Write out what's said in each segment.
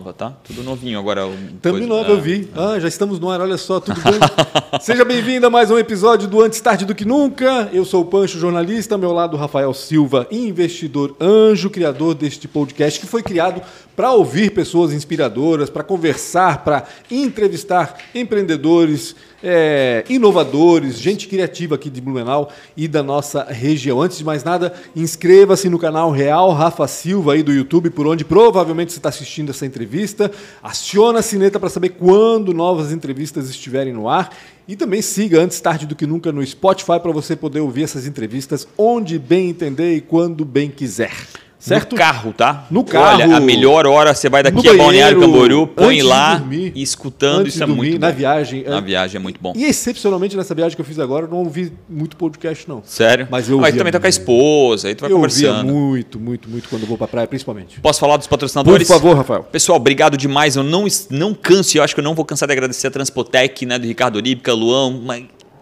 nova, tá? Tudo novinho agora. Também nova, é, eu vi. É. Ah, já estamos no ar, olha só, tudo bem? Seja bem-vindo a mais um episódio do Antes Tarde do Que Nunca. Eu sou o Pancho, jornalista, ao meu lado Rafael Silva, investidor anjo, criador deste podcast que foi criado para ouvir pessoas inspiradoras, para conversar, para entrevistar empreendedores, é, inovadores, gente criativa aqui de Blumenau e da nossa região. Antes de mais nada, inscreva-se no canal Real Rafa Silva aí do YouTube, por onde provavelmente você está assistindo essa entrevista. Aciona a sineta para saber quando novas entrevistas estiverem no ar. E também siga antes tarde do que nunca no Spotify para você poder ouvir essas entrevistas onde bem entender e quando bem quiser. Certo? No carro, tá? No carro. Olha, a melhor hora você vai daqui a Balneário Camboriú, põe lá dormir, e escutando, isso é dormir, muito bom. Na viagem. Na viagem é muito bom. E excepcionalmente nessa viagem que eu fiz agora, eu não ouvi muito podcast, não. Sério? Mas eu ouvi. Mas também tá com a esposa, aí tu vai eu conversando. Eu muito, muito, muito quando eu vou pra praia, principalmente. Posso falar dos patrocinadores? Por favor, Rafael. Pessoal, obrigado demais. Eu não, não canso, eu acho que eu não vou cansar de agradecer a Transpotec, né, do Ricardo Olímpica, Luão,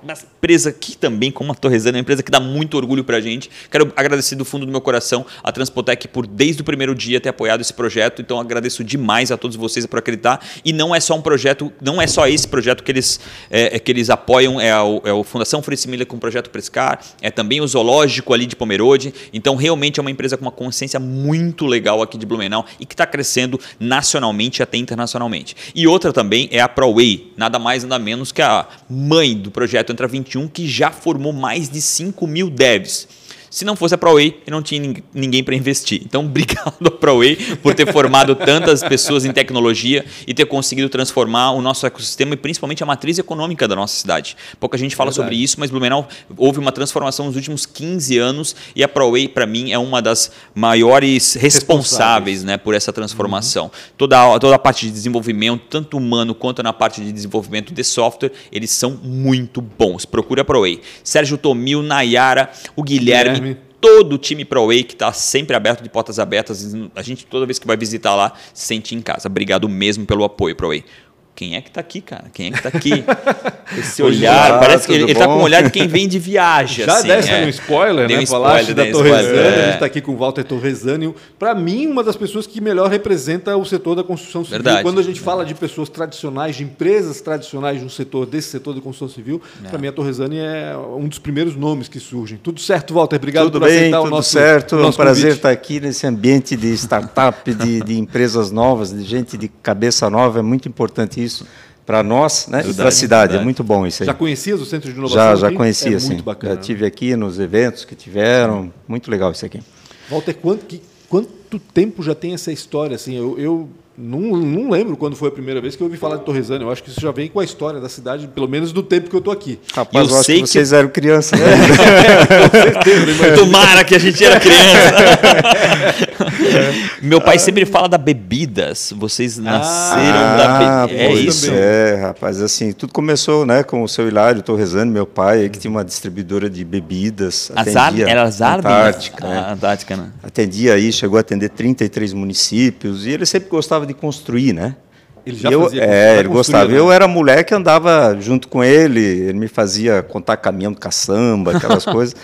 uma empresa que também, como a Torresana, é uma empresa que dá muito orgulho para a gente. Quero agradecer do fundo do meu coração a Transpotec por, desde o primeiro dia, ter apoiado esse projeto. Então, agradeço demais a todos vocês por acreditar. E não é só um projeto, não é só esse projeto que eles, é, é que eles apoiam, é a, é a Fundação Fritz Miller com o projeto Prescar, é também o Zoológico ali de Pomerode. Então, realmente é uma empresa com uma consciência muito legal aqui de Blumenau e que está crescendo nacionalmente e até internacionalmente. E outra também é a ProWay, nada mais nada menos que a mãe do projeto Entra 21, que já formou mais de 5 mil devs. Se não fosse a ProWay, eu não tinha ninguém para investir. Então, obrigado a ProWay por ter formado tantas pessoas em tecnologia e ter conseguido transformar o nosso ecossistema e principalmente a matriz econômica da nossa cidade. Pouca gente fala Verdade. sobre isso, mas Blumenau houve uma transformação nos últimos 15 anos e a ProWay, para mim, é uma das maiores responsáveis, né, por essa transformação. Uhum. Toda, toda a parte de desenvolvimento, tanto humano quanto na parte de desenvolvimento de software, eles são muito bons. Procure a ProWay. Sérgio Tomil, Nayara, o Guilherme Guilherme. Todo o time ProWay que está sempre aberto, de portas abertas. A gente, toda vez que vai visitar lá, se sente em casa. Obrigado mesmo pelo apoio, ProWay quem é que tá aqui, cara? Quem é que tá aqui? Esse olhar, Olá, parece que ele, ele tá com o olhar de quem vem de viagem. Já assim, desse é. um spoiler, né? Um Falaste da Torresani, é. a gente tá aqui com o Walter Torresani. Para mim, uma das pessoas que melhor representa o setor da construção civil. Verdade. Quando a gente fala de pessoas tradicionais, de empresas tradicionais no setor, desse setor de construção civil, é. para mim a Torresani é um dos primeiros nomes que surgem. Tudo certo, Walter? Obrigado tudo por bem, aceitar tudo o nosso certo. é um prazer convite. estar aqui nesse ambiente de startup, de, de empresas novas, de gente de cabeça nova. É muito importante isso para nós né, e para a cidade. É muito bom isso aí. Já conhecias o Centro de Inovação? Já, já conhecia, é sim. Muito bacana. Já tive aqui nos eventos que tiveram. Muito legal isso aqui. Walter, quanto, que, quanto tempo já tem essa história? Assim, eu, eu não, não lembro quando foi a primeira vez que eu ouvi falar de Torresani. Eu acho que isso já vem com a história da cidade, pelo menos do tempo que eu estou aqui. Rapaz, eu, eu sei que vocês eram crianças. Né? com certeza. Tomara que a gente era criança. Meu pai sempre fala da bebidas. Vocês nasceram ah, da bebida. É isso? É, rapaz. Assim, tudo começou né, com o seu Hilário Torresani, meu pai, que tinha uma distribuidora de bebidas. Azar, era Azar? Antártica. Né? Ah, Antártica, né? Atendia aí, chegou a atender 33 municípios. E ele sempre gostava de construir, né? Ele já eu, fazia É, ele gostava. Né? Eu era moleque, andava junto com ele, ele me fazia contar caminhão de caçamba, aquelas coisas.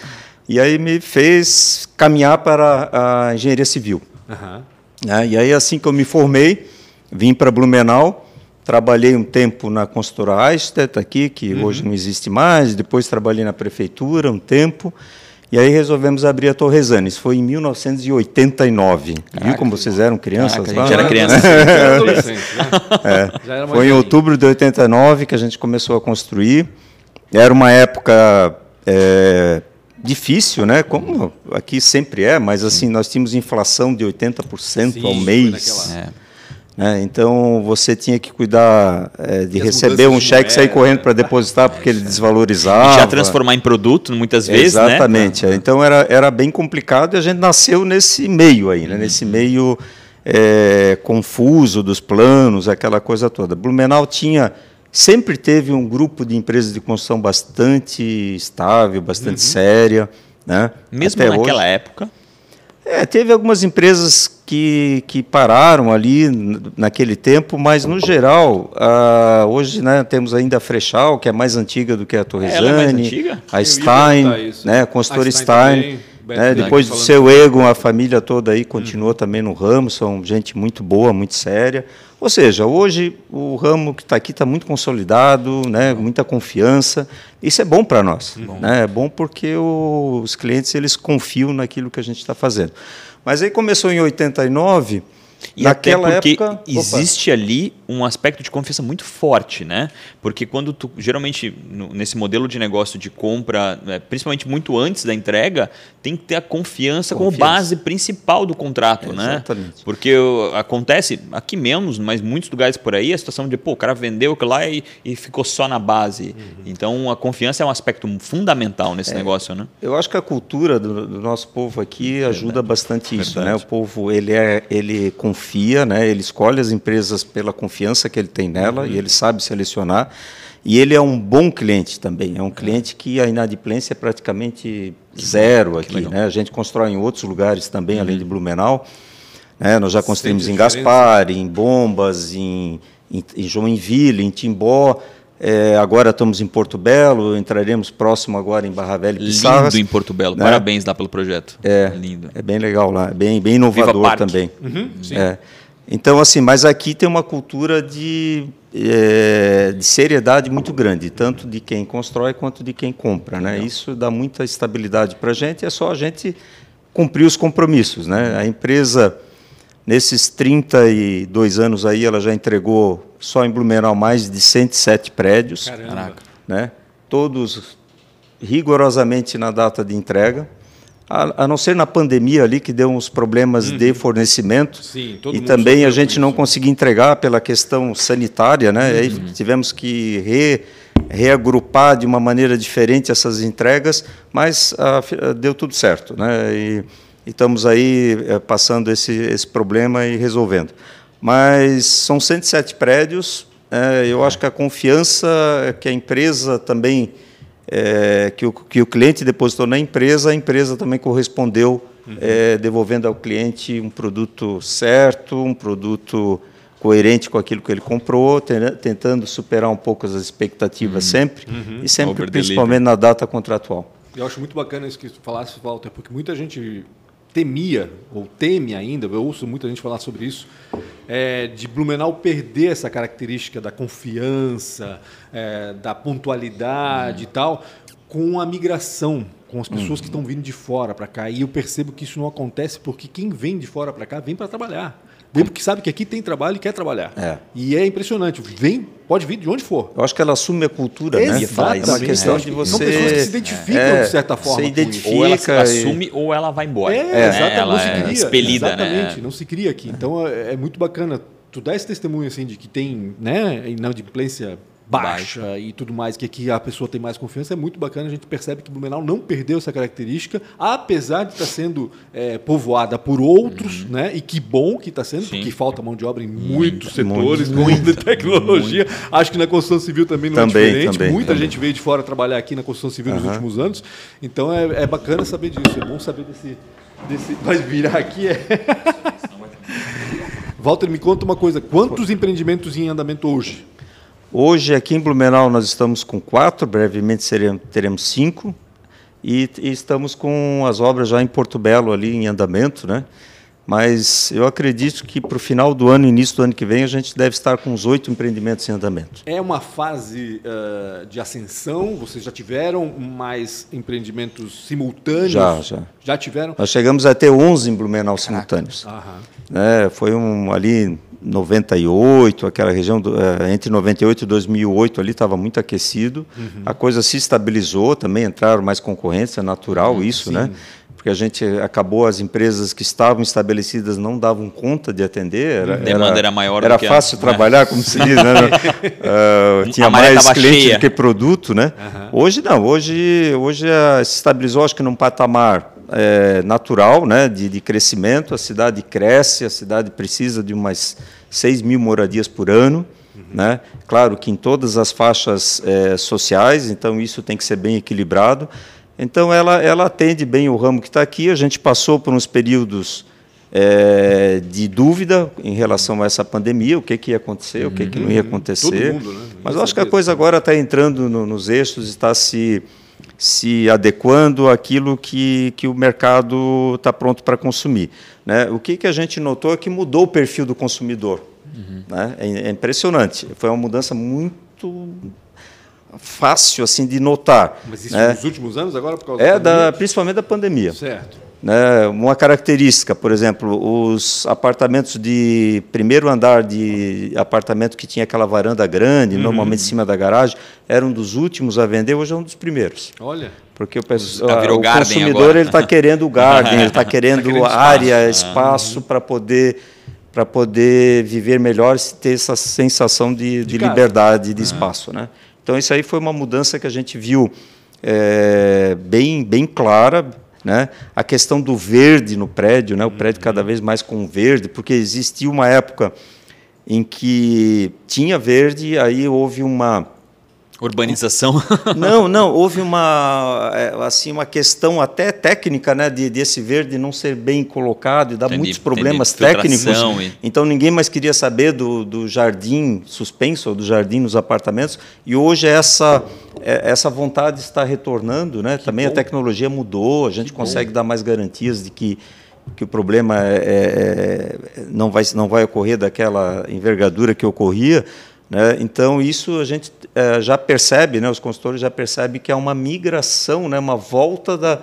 E aí me fez caminhar para a engenharia civil. Uhum. É, e aí, assim que eu me formei, vim para Blumenau, trabalhei um tempo na consultora Eichstätt aqui, que uhum. hoje não existe mais, depois trabalhei na prefeitura um tempo, e aí resolvemos abrir a Torresani. Isso foi em 1989. Caraca, Viu como vocês eram crianças? Caraca, a gente era criança. adolescente, né? é. Foi em outubro de 89 que a gente começou a construir. Era uma época é, difícil, né? Como aqui sempre é, mas assim nós tínhamos inflação de 80% Sim, ao mês. É. Né? Então você tinha que cuidar é, de receber um cheque e sair correndo para depositar porque ele desvalorizava. E já transformar em produto muitas vezes, né? Exatamente. Né? Então era, era bem complicado e a gente nasceu nesse meio aí, né? Uhum. nesse meio é, confuso dos planos, aquela coisa toda. Blumenau tinha sempre teve um grupo de empresas de construção bastante estável, bastante uhum. séria. Né? Mesmo Até naquela hoje. época? É, teve algumas empresas que, que pararam ali naquele tempo, mas no geral, hoje né, temos ainda a Frechal, que é mais antiga do que a Torresani, é, é a Stein, né, a consultora Stein, Stein né? Depois do seu ego, a família toda aí continua uhum. também no ramo, são gente muito boa, muito séria. Ou seja, hoje o ramo que está aqui está muito consolidado, né? muita confiança. Isso é bom para nós. Uhum. Né? É bom porque o, os clientes eles confiam naquilo que a gente está fazendo. Mas aí começou em 89 e Naquela até porque época, existe opa. ali um aspecto de confiança muito forte, né? Porque quando tu, geralmente, no, nesse modelo de negócio de compra, né, principalmente muito antes da entrega, tem que ter a confiança, confiança. como base principal do contrato, é, né? Exatamente. Porque acontece, aqui menos, mas muitos lugares por aí, a situação de, pô, o cara vendeu aquilo lá e, e ficou só na base. Uhum. Então, a confiança é um aspecto fundamental nesse é, negócio, né? Eu acho que a cultura do, do nosso povo aqui ajuda bastante isso, Verdade. né? O povo, ele é, ele confia, né? Ele escolhe as empresas pela confiança que ele tem nela uhum. e ele sabe selecionar. E ele é um bom cliente também. É um cliente que a inadimplência é praticamente zero aqui. Né? A gente constrói em outros lugares também, uhum. além de Blumenau. Né? Nós já construímos em Gaspar, em Bombas, em, em, em Joinville, em Timbó. É, agora estamos em Porto Belo, entraremos próximo agora em Barra Velha e Lindo em Porto Belo. Né? Parabéns lá pelo projeto. É, Lindo. É bem legal lá, é bem, bem inovador também. Uhum, é. Então, assim, mas aqui tem uma cultura de, é, de seriedade muito grande, tanto de quem constrói quanto de quem compra. Né? Isso dá muita estabilidade para a gente, é só a gente cumprir os compromissos. Né? A empresa, nesses 32 anos aí, ela já entregou só em Blumenau mais de 107 prédios. Caramba. Né? Todos rigorosamente na data de entrega. A, a, não ser na pandemia ali que deu uns problemas uhum. de fornecimento Sim, e também a gente não conseguia entregar pela questão sanitária, né? Uhum. Aí tivemos que re, reagrupar de uma maneira diferente essas entregas, mas ah, deu tudo certo, né? E, e estamos aí é, passando esse, esse problema e resolvendo. Mas são 107 prédios. É, eu acho que a confiança que a empresa também é, que, o, que o cliente depositou na empresa, a empresa também correspondeu, uhum. é, devolvendo ao cliente um produto certo, um produto coerente com aquilo que ele comprou, tentando superar um pouco as expectativas uhum. sempre, uhum. e sempre principalmente na data contratual. Eu acho muito bacana isso que tu falasse, Walter, porque muita gente temia, ou teme ainda, eu ouço muita gente falar sobre isso, é, de Blumenau perder essa característica da confiança, é, da pontualidade hum. e tal, com a migração, com as pessoas hum. que estão vindo de fora para cá. E eu percebo que isso não acontece porque quem vem de fora para cá vem para trabalhar. Vem porque sabe que aqui tem trabalho e quer trabalhar. É. E é impressionante. Vem, pode vir de onde for. Eu acho que ela assume a cultura, Exatamente. né? É uma questão de você... São pessoas que se identificam, é, de certa forma. Você identifica. Ou ela se assume ou ela vai embora. É, é. exatamente. Ela não se cria. É expelida, exatamente, né? não se cria aqui. Então é, é muito bacana tu dá esse testemunho assim de que tem né, inadimplência baixa, baixa, e tudo mais, que aqui a pessoa tem mais confiança, é muito bacana. A gente percebe que Blumenau não perdeu essa característica, apesar de estar sendo é, povoada por outros, uhum. né? E que bom que está sendo, Sim. porque falta mão de obra em muitos setores, muito, muita tecnologia. Muito. Acho que na construção civil também não também, é diferente. Também, Muita também. gente veio de fora trabalhar aqui na construção civil uhum. nos últimos anos. Então é, é bacana saber disso. É bom saber desse. desse vai virar aqui. É. Walter, me conta uma coisa. Quantos empreendimentos em andamento hoje? Hoje, aqui em Blumenau, nós estamos com quatro, brevemente seremos, teremos cinco, e, e, estamos com as obras já em Porto Belo, ali em andamento, né? Mas eu acredito que para o final do ano, início do ano que vem, a gente deve estar com os oito empreendimentos em andamento. É uma fase uh, de ascensão? Vocês já tiveram mais empreendimentos simultâneos? Já, já. Já tiveram? Nós chegamos a ter 11 em Blumenau simultâneos. É, foi um ali 98, aquela região do, é, entre 98 e 2008 ali estava muito aquecido. Uhum. A coisa se estabilizou, também entraram mais concorrência, é natural uhum, isso, sim. né? Porque a gente acabou as empresas que estavam estabelecidas não davam conta de atender. Era, a demanda era, era maior. Era fácil a, trabalhar, né? como se diz, né? uh, tinha mais cliente cheia. do que produto, né? Uhum. Hoje não. Hoje, hoje se estabilizou, acho que num patamar é, natural né, de, de, crescimento, a cidade cresce, a cidade precisa de umas 6 mil moradias por ano. Uhum. Né? Claro que em todas as faixas é, sociais, então isso tem que ser bem equilibrado. Então ela, ela atende bem o ramo que está aqui. A gente passou por uns períodos é, de dúvida em relação a essa pandemia, o que, que ia acontecer, uhum. o que, que não ia uhum. acontecer. Mundo, né? Mas eu acho que a coisa agora está entrando no, nos eixos, está se se adequando àquilo que, que o mercado está pronto para consumir. Né? O que, que a gente notou é que mudou o perfil do consumidor. Uhum. Né? É, é, impressionante. Foi uma mudança muito fácil assim de notar. Mas isso né? nos últimos anos agora por causa é da, principalmente da pandemia. Certo. Né? Uma característica, por exemplo, os apartamentos de primeiro andar de apartamento que tinha aquela varanda grande, uhum. normalmente em cima da garagem, eram dos últimos a vender, hoje é um dos primeiros. Olha. Porque o, pessoal, o consumidor ele está querendo o garden, ele está querendo, tá querendo área, espaço, espaço para poder para poder viver melhor e ter essa sensação de, de, de liberdade de uhum. espaço, né? Então isso aí foi uma mudança que a gente viu é, bem bem clara, né? A questão do verde no prédio, né? o prédio cada vez mais com verde, porque existia uma época em que tinha verde, aí houve uma urbanização. Não, não, houve uma é, assim uma questão até técnica, né, de desse verde não ser bem colocado e dar entendi, muitos problemas técnicos. E... Então ninguém mais queria saber do, do jardim suspenso ou do jardim nos apartamentos. E hoje essa é, essa vontade está retornando, né? Que Também bom. a tecnologia mudou, a gente que consegue bom. dar mais garantias de que que o problema é, é, não, vai, não vai ocorrer daquela envergadura que ocorria. Né? Então, isso a gente é, já percebe, né? os consultores já percebem que é uma migração, né? uma volta da,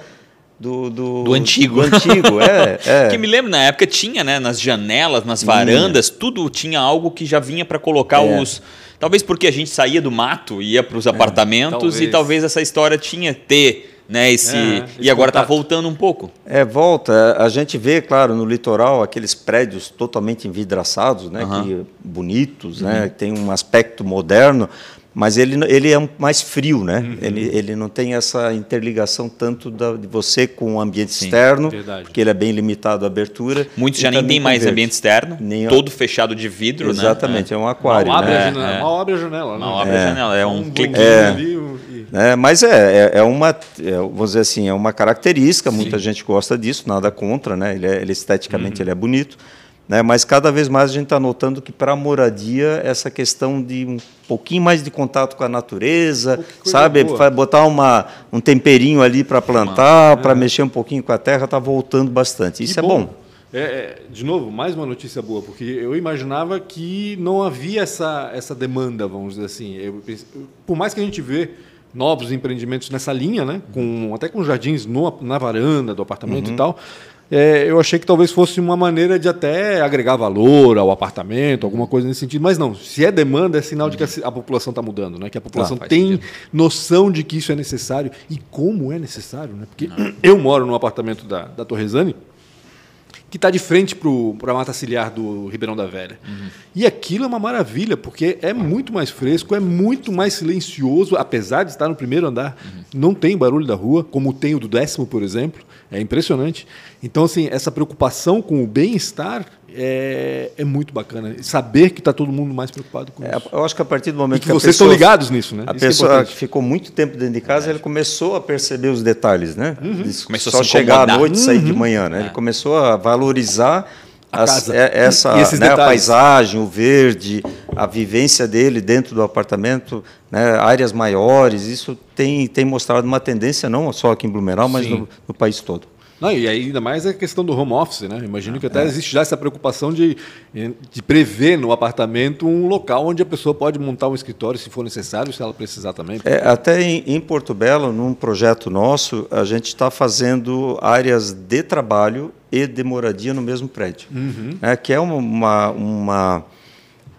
do, do, do, antigo. Do antigo, é, é. Que me lembro, na época tinha, né, nas janelas, nas varandas, tudo tinha algo que já vinha para colocar é. os Talvez porque a gente saía do mato, ia para os é, apartamentos talvez. e talvez essa história tinha ter né, esse, é, esse e agora está voltando um pouco. É, volta. A gente vê, claro, no litoral aqueles prédios totalmente envidraçados, né, uhum. que, bonitos, né, uhum. tem um aspecto moderno, mas ele, ele é mais frio, né? Uhum. Ele, ele não tem essa interligação tanto da, de você com o ambiente Sim, externo, verdade. porque ele é bem limitado a abertura. Muitos já nem tem mais verde. ambiente externo, nem todo fechado de vidro, né? Exatamente, né? é um aquário. Mal abre, né? a, janela, é. mal abre a janela. Né? Mal abre é. a janela, é um, um clique. É. Ali, e... é, mas é, é, é uma, é, vamos dizer assim, é uma característica, Sim. muita gente gosta disso, nada contra, né? Ele, é, ele esteticamente uhum. ele é bonito. Né? Mas cada vez mais a gente está notando que para a moradia essa questão de um pouquinho mais de contato com a natureza, sabe, boa. botar uma, um temperinho ali para plantar, é. para mexer um pouquinho com a terra, está voltando bastante. Isso que é bom. bom. É, é, de novo, mais uma notícia boa, porque eu imaginava que não havia essa, essa demanda, vamos dizer assim. Eu, por mais que a gente vê novos empreendimentos nessa linha, né, com, até com jardins no, na varanda do apartamento uhum. e tal, é, eu achei que talvez fosse uma maneira de até agregar valor ao apartamento, alguma coisa nesse sentido. Mas não, se é demanda, é sinal de que a, a população está mudando, né? que a população ah, tem sentido. noção de que isso é necessário e como é necessário. Né? Porque não. eu moro no apartamento da, da Torresani, que está de frente para a mata ciliar do Ribeirão da Velha. Uhum. E aquilo é uma maravilha, porque é muito mais fresco, é muito mais silencioso, apesar de estar no primeiro andar. Uhum. Não tem barulho da rua, como tem o do décimo, por exemplo. É impressionante. Então, assim, essa preocupação com o bem-estar é, é, muito bacana. Saber que está todo mundo mais preocupado com é, isso. Eu acho que a partir do momento e que, que vocês pessoa, estão ligados nisso, né? A isso é pessoa que ficou muito tempo dentro de casa, ele começou a perceber os detalhes, né? Uhum. Começou só a chegar à noite e sair de uhum. manhã, né? Ele é. começou a valorizar a as, é, essa né, a paisagem, o verde, a vivência dele dentro do apartamento, né, áreas maiores, isso tem, tem mostrado uma tendência não só aqui em Blumenau, mas no, no, país todo. Não, e ainda mais a questão do home office, né? Imagino que até é. existe já essa preocupação de, de prever no apartamento um local onde a pessoa pode montar um escritório se for necessário, se ela precisar também. É, até em, em, Porto Belo, num projeto nosso, a gente está fazendo áreas de trabalho e de moradia no mesmo prédio, uhum. é, que é uma, uma,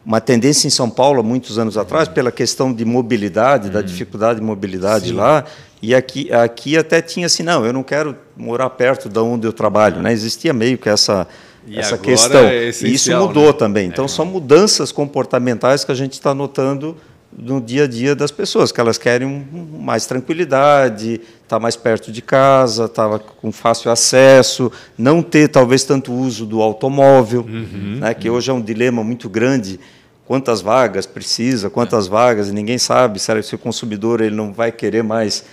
uma tendência em São Paulo há muitos anos atrás, pela questão de mobilidade, uhum. da dificuldade de mobilidade Sim. lá, e aqui, aqui até tinha assim, não, eu não quero morar perto de onde eu trabalho. Né? Existia meio que essa, essa questão. É e isso mudou né? também. Então, é. são mudanças comportamentais que a gente está notando no dia a dia das pessoas, que elas querem mais tranquilidade, estar tá mais perto de casa, estar tá com fácil acesso, não ter talvez tanto uso do automóvel, uhum, né, que uhum. hoje é um dilema muito grande. Quantas vagas precisa, quantas é. vagas, e ninguém sabe se o consumidor ele não vai querer mais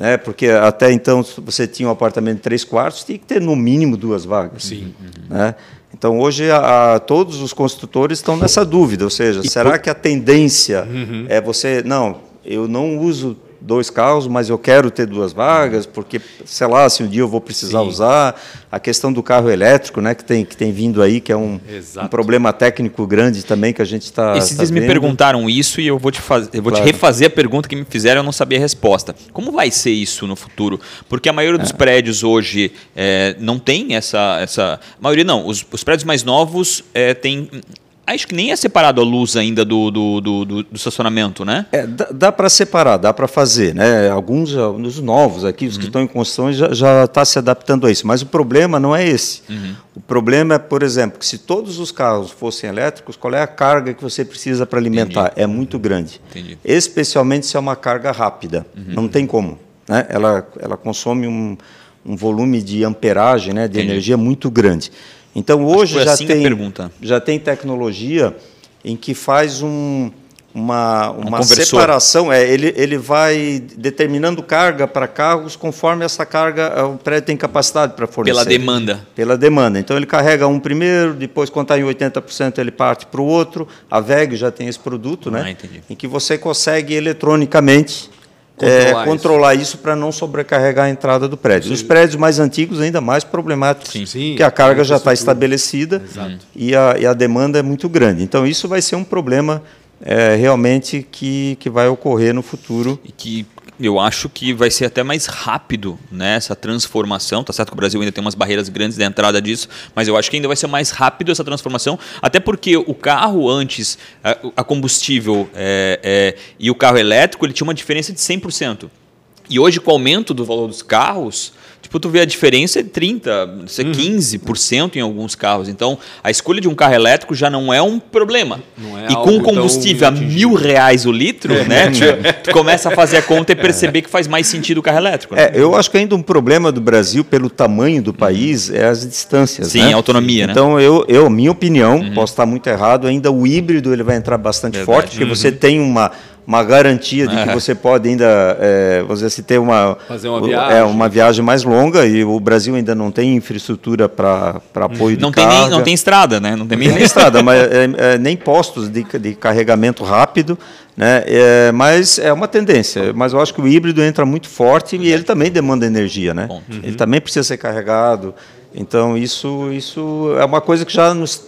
né? Porque até então você tinha um apartamento de três quartos, tinha que ter no mínimo duas vagas. Sim. Né? Então hoje a, a, todos os construtores estão nessa dúvida, ou seja, e será por... que a tendência uhum. é você não, eu não uso dois carros, mas eu quero ter duas vagas, porque, sei lá, se um dia eu vou precisar Sim. usar. A questão do carro elétrico, né, que tem, que tem vindo aí, que é um, um problema técnico grande também que a gente está. Esses tá me perguntaram isso e eu vou, te, faz... eu vou claro. te refazer a pergunta que me fizeram, eu não sabia a resposta. Como vai ser isso no futuro? Porque a maioria dos é. prédios hoje é, não tem essa, essa. A maioria não, os, os prédios mais novos é, têm Acho que nem é separado a luz ainda do, do, do, do estacionamento, né? É, dá, dá para separar, dá para fazer. Né? Alguns os novos aqui, os uhum. que estão em construção, já está se adaptando a isso. Mas o problema não é esse. Uhum. O problema é, por exemplo, que se todos os carros fossem elétricos, qual é a carga que você precisa para alimentar? Entendi. É muito grande. Entendi. Especialmente se é uma carga rápida. Uhum. Não tem como. Né? Ela, ela consome um, um volume de amperagem, né, de Entendi. energia muito grande. Então hoje já, assim tem, já tem tecnologia em que faz um, uma, uma um separação. É, ele, ele vai determinando carga para carros conforme essa carga eh, o prédio tem capacidade para fornecer. Pela demanda. Pela demanda. Então ele carrega um primeiro, depois quando está em 80% ele parte para o outro. A VEG já tem esse produto, né? ah, né? Entendi. Em que você consegue eletronicamente controlar, é, controlar isso, isso para não sobrecarregar a entrada do prédio. Sim. Os prédios mais antigos, ainda mais problemáticos, sim, sim. porque a carga já está estabelecida e a, e a, demanda é muito grande. Então, isso vai ser um problema é, realmente que, que vai ocorrer no futuro. E que eu acho que vai ser até mais rápido né, essa transformação. Tá certo que o Brasil ainda tem umas barreiras grandes da entrada disso, mas eu acho que ainda vai ser mais rápido essa transformação, até porque o carro antes, a, a combustível é, é, e o carro elétrico, ele tinha uma diferença de 100%. E hoje, com o aumento do valor dos carros, Tipo, tu vê a diferença é 30, isso é 15% em alguns carros. Então, a escolha de um carro elétrico já não é um problema. É e com combustível a mil reais o litro, é. né? Tu, tu, começa a fazer a conta e perceber que faz mais sentido o carro elétrico. Né? É, eu acho que ainda um problema do Brasil, pelo tamanho do país, é as distâncias. Sim, né? a autonomia, né? Então, eu, eu, minha opinião, uhum. posso estar muito errado, ainda o híbrido ele vai entrar bastante Verdade. forte, porque uhum. você tem uma uma garantia de que é. você pode ainda, é, dizer, se ter uma, Fazer uma viagem. É, uma viagem mais longa e o Brasil ainda não tem infraestrutura para apoio não de tem carga. Nem, não tem estrada, né? Não tem, nem, nem estrada, mas é, é, nem postos de, de carregamento rápido. Né? É, mas é uma tendência. Mas eu acho que o híbrido entra muito forte e ele também demanda energia. Né? Uhum. Ele também precisa ser carregado. Então, isso, isso é uma coisa que já, nos,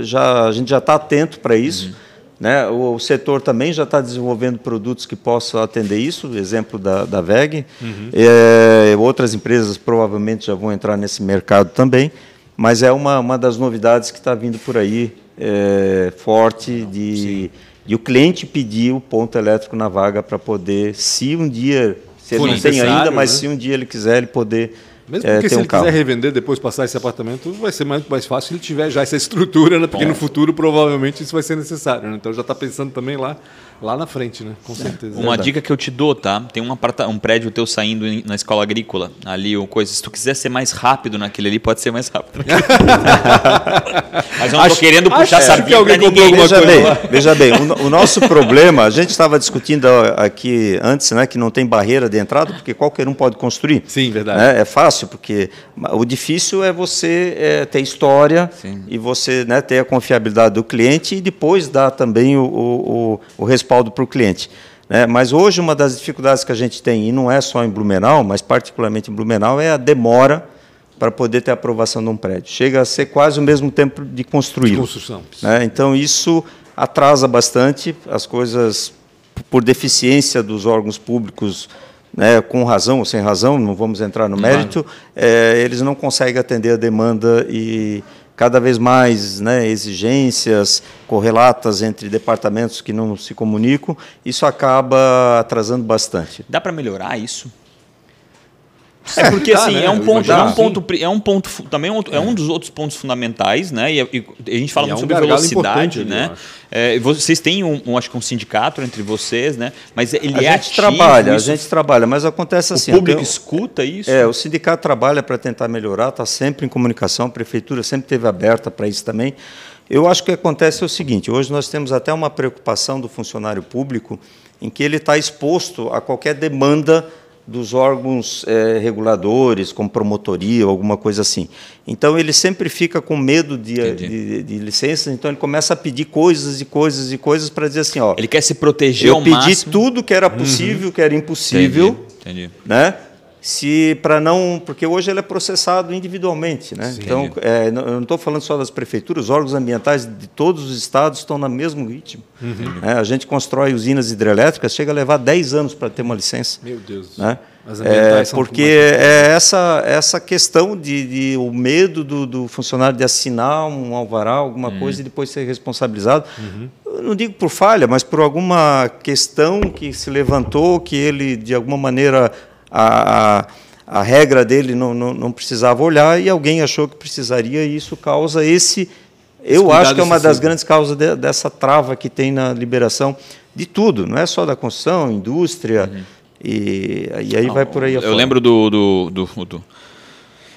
já a gente já está atento para isso. Uhum. Né? O, o setor também já está desenvolvendo produtos que possam atender isso, exemplo da, da VEG. Uhum. É, outras empresas provavelmente já vão entrar nesse mercado também, mas é uma, uma das novidades que está vindo por aí é, forte de, de o cliente pedir o ponto elétrico na vaga para poder, se um dia, se ele não tem ainda, mas né? se um dia ele quiser, ele poder mesmo é, porque é, se um ele carro. quiser revender depois passar esse apartamento, vai ser mais, mais fácil se ele tiver já essa estrutura, né? porque Bom. no futuro provavelmente isso vai ser necessário. Né? Então já está pensando também lá Lá na frente, né? Com certeza. Uma dica que eu te dou, tá? Tem um, aparta um prédio teu saindo na escola agrícola, ali, ou coisa. Se tu quiser ser mais rápido naquele ali, pode ser mais rápido. Mas eu não acho, tô querendo puxar essa que alguém comprou alguma veja coisa. Bem, veja bem, o, o, nosso problema, a gente estava discutindo aqui antes, né, que não tem barreira de entrada, porque qualquer um pode construir. Sim, verdade. Né? É fácil, porque o difícil é você é, ter história Sim. e você né, ter a confiabilidade do cliente e depois dar também o, o, o respaldo respaldo para o cliente. Né? Mas hoje uma das dificuldades que a gente tem, e não é só em Blumenau, mas particularmente em Blumenau, é a demora para poder ter aprovação de um prédio. Chega a ser quase o mesmo tempo de construir. De construção. Né? Então isso atrasa bastante as coisas por deficiência dos órgãos públicos, né, com razão ou sem razão, não vamos entrar no mérito, é, eles não conseguem atender a demanda e cada vez mais né, exigências correlatas entre departamentos que não se comunicam, isso acaba atrasando bastante. Dá para melhorar isso? É porque assim, né? é, um ponto, é um ponto, é um ponto, também é um, é dos outros pontos fundamentais, né? E, a gente fala muito é sobre velocidade, né? É, vocês têm um, acho que um sindicato entre vocês, né? Mas ele a é gente trabalha, a gente trabalha, mas acontece assim. O público escuta isso? É, o sindicato trabalha para tentar melhorar, está sempre em comunicação, a prefeitura sempre teve aberta para isso também. Eu acho que acontece é o seguinte: hoje nós temos até uma preocupação do funcionário público em que ele está exposto a qualquer demanda dos órgãos é, reguladores, como promotoria, alguma coisa assim. Então ele sempre fica com medo de, de, de, licenças, então ele começa a pedir coisas e coisas e coisas para dizer assim, ó. Ele quer se proteger eu ao pedi máximo. tudo que era possível, uhum. que era impossível, entendi, entendi. né? Se para não porque hoje ele é processado individualmente né Sim. então é, eu não estou falando só das prefeituras os órgãos ambientais de todos os estados estão no mesmo ritmo uhum. é, a gente constrói usinas hidrelétricas chega a levar 10 anos para ter uma licença meu Deus né? É, porque é essa essa questão de, de o medo do, do, funcionário de assinar um alvará alguma uhum. coisa e depois ser responsabilizado uhum. não digo por falha mas por alguma questão que se levantou que ele de alguma maneira a, a, a regra dele não, não, não, precisava olhar e alguém achou que precisaria, e isso causa esse. Eu acho que é uma das grandes causas de, dessa trava que tem na liberação de tudo, não é só da construção, indústria, uhum. e, e aí não, vai por aí Eu lembro do, do, do, do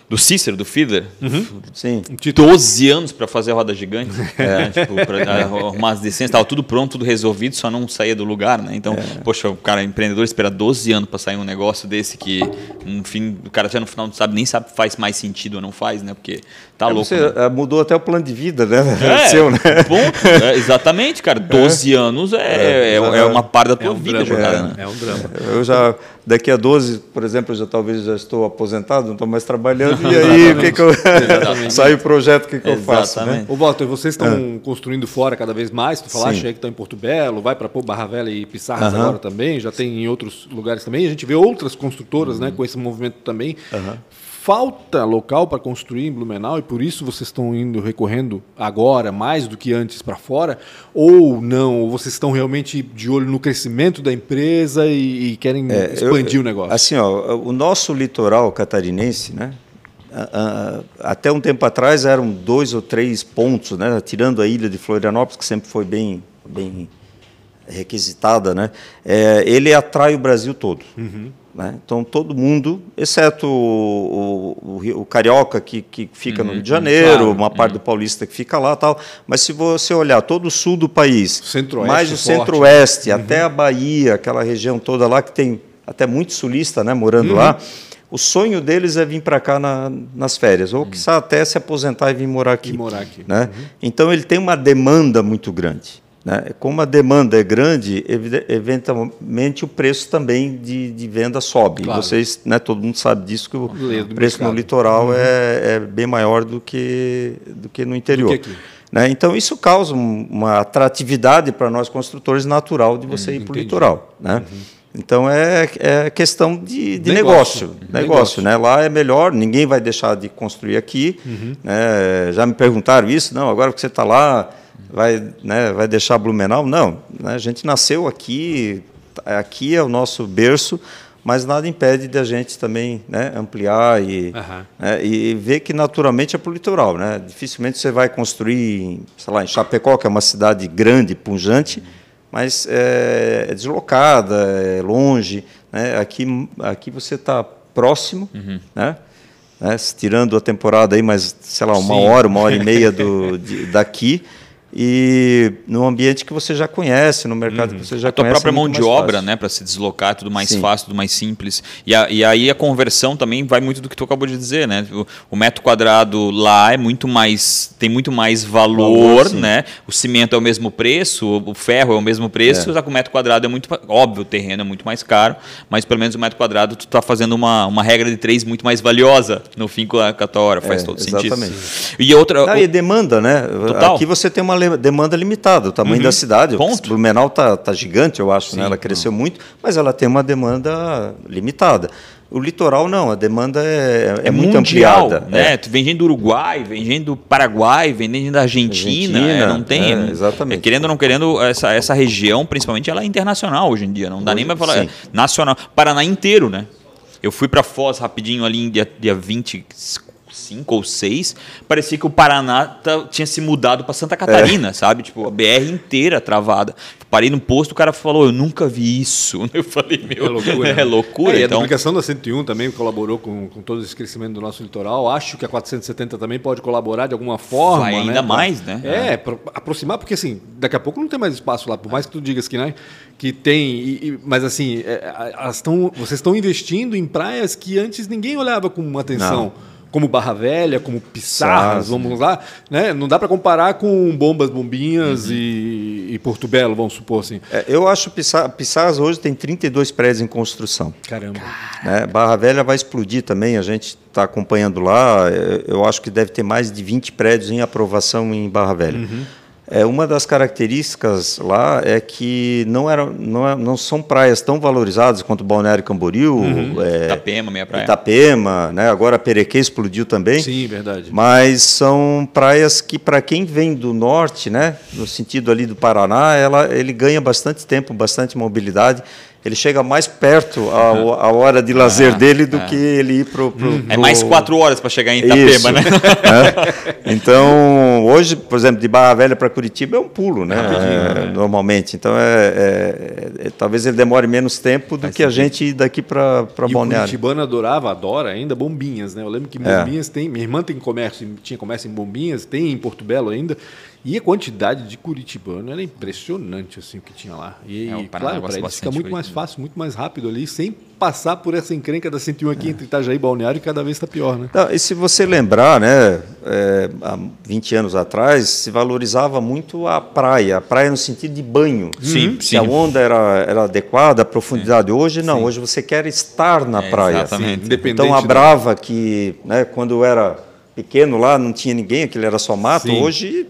do Cícero, do Fiedler. Uhum. Sim. 12 anos para fazer a roda gigante. É, tipo, para arrumar as licenças, estava tudo pronto, tudo resolvido, só não saía do lugar, né? Então, é. poxa, o cara empreendedor espera 12 anos para sair um negócio desse que, no fim, o cara já no final não sabe nem sabe se faz mais sentido ou não faz, né? Porque tá é, louco. Você né? mudou até o plano de vida, né? É, Seu, né? Ponto. É, exatamente, cara. 12 é. anos é, é, é, uma parte da tua um vida, drama, jogada, né? É um drama. Eu já daqui a 12, por exemplo, eu já talvez já estou aposentado, não estou mais trabalhando, e aí o que, que eu sai o projeto, o que, que eu faço? Né? Ô, Walter, vocês estão é. construindo fora cada vez mais, tu falaste Sim. aí que estão em Porto Belo, vai para Barra Velha e Pissarras uh -huh. agora também, já tem em outros lugares também, a gente vê outras construtoras uh -huh. né, com esse movimento também. Uh -huh falta local para construir em Blumenau e por isso vocês estão indo recorrendo agora mais do que antes para fora ou não? Ou vocês estão realmente de olho no crescimento da empresa e, e querem é, expandir eu, o negócio? Assim, ó, o nosso litoral catarinense, né? até um tempo atrás eram dois ou três pontos, né? Tirando a ilha de Florianópolis que sempre foi bem, bem requisitada, né? É, ele atrai o Brasil todo. Uhum. Né? Então, todo mundo, exceto o, o, o carioca que, que fica uhum, no Rio de Janeiro, claro, uma parte uhum. do paulista que fica lá tal. Mas se você olhar todo o sul do país, mais o centro-oeste, uhum. até a Bahia, aquela região toda lá que tem até muito sulista né, morando lá, uhum. o sonho deles é vir para cá na, nas férias, ou que uhum. até se aposentar e vir morar aqui. E morar aqui. Né? Uhum. Então, ele tem uma demanda muito grande. Né? Como a demanda é grande, eventualmente o preço também de, de venda sobe. Claro. Vocês, né, todo mundo sabe disso, que o preço no litoral uhum. é, é, bem maior do que, do que no interior. Que né? Então, isso causa uma atratividade para nós construtores natural de você hum, ir para o litoral. Né? Uhum. Então, é, é questão de, de negócio. Negócio, negócio, negócio, Né? Lá é melhor, ninguém vai deixar de construir aqui. Uhum. Né? Já me perguntaram isso, não, agora que você está lá vai, né, vai deixar Blumenau? Não, né, a gente nasceu aqui, aqui é o nosso berço, mas nada impede de a gente também né, ampliar e, uhum. né, e ver que naturalmente é para o litoral. Né? Dificilmente você vai construir, sei lá, em Chapecó, que é uma cidade grande, punjante, mas é, é deslocada, é longe. Né? Aqui, aqui você está próximo, uhum. né? né? tirando a temporada aí, mas sei lá, uma Sim. hora, uma hora e meia do, de, daqui e no ambiente que você já conhece, no mercado uhum. que você já a conhece. A própria mão de obra, né, para se deslocar, é tudo mais Sim. fácil, tudo mais simples. E, a, e, aí a conversão também vai muito do que tu acabou de dizer, né? O, o metro quadrado lá é muito mais, tem muito mais valor, valor né? O cimento é o mesmo preço, o ferro é o mesmo preço, é. o metro quadrado é muito, óbvio, o terreno é muito mais caro, mas pelo menos o metro quadrado tu está fazendo uma, uma regra de três muito mais valiosa no fim com a, com a tua hora, faz é, todo exatamente. sentido. E outra, Não, o... e demanda, né? Total. Aqui você tem uma demanda limitada. O tamanho uhum. da cidade, Ponto. Blumenau está tá gigante, eu acho, né? ela cresceu não. muito, mas ela tem uma demanda limitada. O litoral não, a demanda é, é, é muito mundial, ampliada. Né? É. Tu vem gente do Uruguai, vem gente do Paraguai, vem gente da Argentina, Argentina é, não tem. É, exatamente. querendo ou não querendo, essa, essa região, principalmente, ela é internacional hoje em dia. Não dá hoje, nem para falar. nacional. Paraná inteiro, né? Eu fui para Foz rapidinho ali em dia, dia 20, cinco ou seis, parecia que o Paraná tá, tinha se mudado para Santa Catarina, é. sabe? Tipo, a BR inteira travada. Parei no posto, o cara falou, eu nunca vi isso. Eu falei, meu, É loucura. É loucura. É, e a então, duplicação da 101 também colaborou com, com todo esse crescimento do nosso litoral. Acho que a 470 também pode colaborar de alguma forma. Vai ainda né, mais, né? É, pra aproximar, porque assim, daqui a pouco não tem mais espaço lá, por mais que tu digas que, né, que tem. e- e- mas assim, é, elas tão, vocês estão investindo em praias que antes ninguém olhava com atenção. Como Barra Velha, como Pissarras, vamos lá. Né? Não dá para comparar com Bombas, Bombinhas Uhum. e, e Porto Belo, vamos supor assim. É, eu acho que Pissar- Pissarras hoje tem 32 prédios em construção. Caramba. né? Barra Velha vai explodir também, a gente está acompanhando lá. é, Eu acho que deve ter mais de 20 prédios em aprovação em Barra Velha. Uhum. É, uma das características lá é que não, era, não, é- não são praias tão valorizadas quanto Balneário Camboriú, é, Itapema, meia praia. Itapema, né? agora Perequê explodiu também. Sim, verdade. Mas são praias que, para quem vem do norte, né, no sentido ali do Paraná, ela, ele ganha bastante tempo, bastante mobilidade. Ele chega mais perto à, à hora de lazer dele do que ele ir para o. É mais quatro horas para chegar em Itapema, Isso. né? É. Então, hoje, por exemplo, de Barra Velha para Curitiba é um pulo, né? É, Normalmente. Então, é, é- é- talvez ele demore menos tempo do que a gente ir daqui para E o Balneário. Curitibano adorava, adora ainda bombinhas, né? Eu lembro que É. bombinhas tem. Minha irmã tem comércio, tinha comércio em bombinhas, tem em Porto Belo ainda. E a quantidade de curitibano era impressionante, assim, o que tinha lá. E, É, o Paraná claro, para eles fica muito mais fácil, muito mais rápido ali, sem passar por essa encrenca da 101 aqui entre Itajaí e Balneário, que cada vez está pior, né? Não, e se você lembrar, né, é, há 20 anos atrás, se valorizava muito a praia, a praia no sentido de banho. Sim, Se sim. a onda era, era adequada, a profundidade. Hoje não, hoje você quer estar na É, praia. exatamente. Então a da- Brava, que né, quando eu era pequeno lá, não tinha ninguém, aquilo era só mato, Sim. hoje